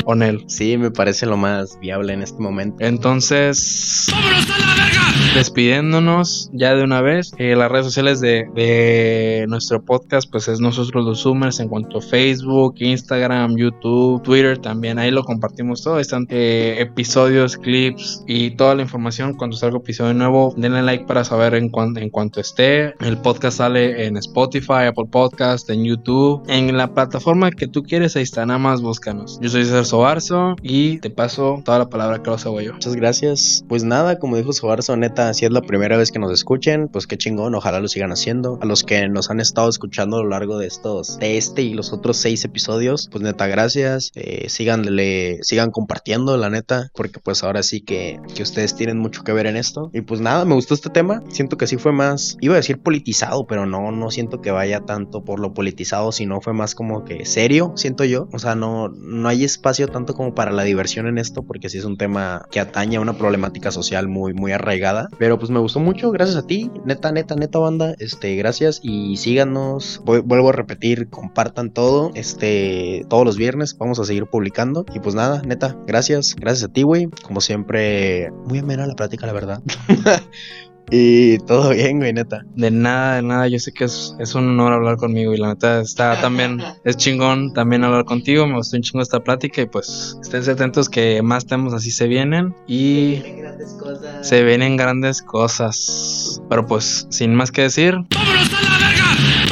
Onel. Sí, me parece lo más viable en este momento. Entonces, despidiéndonos ya de una vez, eh, las redes sociales de, de nuestro podcast, pues es nosotros los Zoomers en cuanto a Facebook, Instagram, YouTube, Twitter también. Ahí lo compartimos todo. Están eh, episodios, clips y toda la información. Cuando salga episodio nuevo, denle like para saber en, cuan- en cuanto esté. El podcast sale en Spotify, Apple Podcast, en YouTube, en la plataforma que tú quieres. Ahí está, nada más búscanos. Yo soy César Sobarzo y te paso toda la palabra que lo yo. Muchas gracias. Pues nada, como dijo Sobarzo, neta, si es la primera vez que nos escuchen, pues qué chingón, ojalá lo sigan haciendo. A los que nos han estado escuchando a lo largo de estos, de este y los otros seis episodios, pues neta, gracias. Eh, síganle, sigan compartiendo, la neta, porque pues ahora sí que, que ustedes tienen mucho que ver en esto. Y pues nada, me gustó este tema. Siento que sí fue más, iba a decir politizado, pero no, no siento que vaya tanto por lo politizado, sino fue más como que serio, siento yo. O sea, no, no hay espacio tanto como para la diversión en esto, porque sí es un tema que atañe a una problemática social muy, muy arraigada. Pero pues me gustó mucho, gracias a ti, neta, neta, neta banda, este, gracias. Y síganos, Vu- vuelvo a repetir, compartan todo, este, todos los viernes vamos a seguir publicando. Y pues nada, neta, gracias, gracias a ti, güey, como siempre, muy amena la plática, la verdad. y todo bien, güey, neta. De nada, de nada, yo sé que es, es un honor hablar conmigo y la neta está también, es chingón también hablar contigo, me gustó un chingo esta plática y pues estén atentos que más temas así se vienen y se vienen grandes cosas. Pero pues sin más que decir, ¡Vámonos a la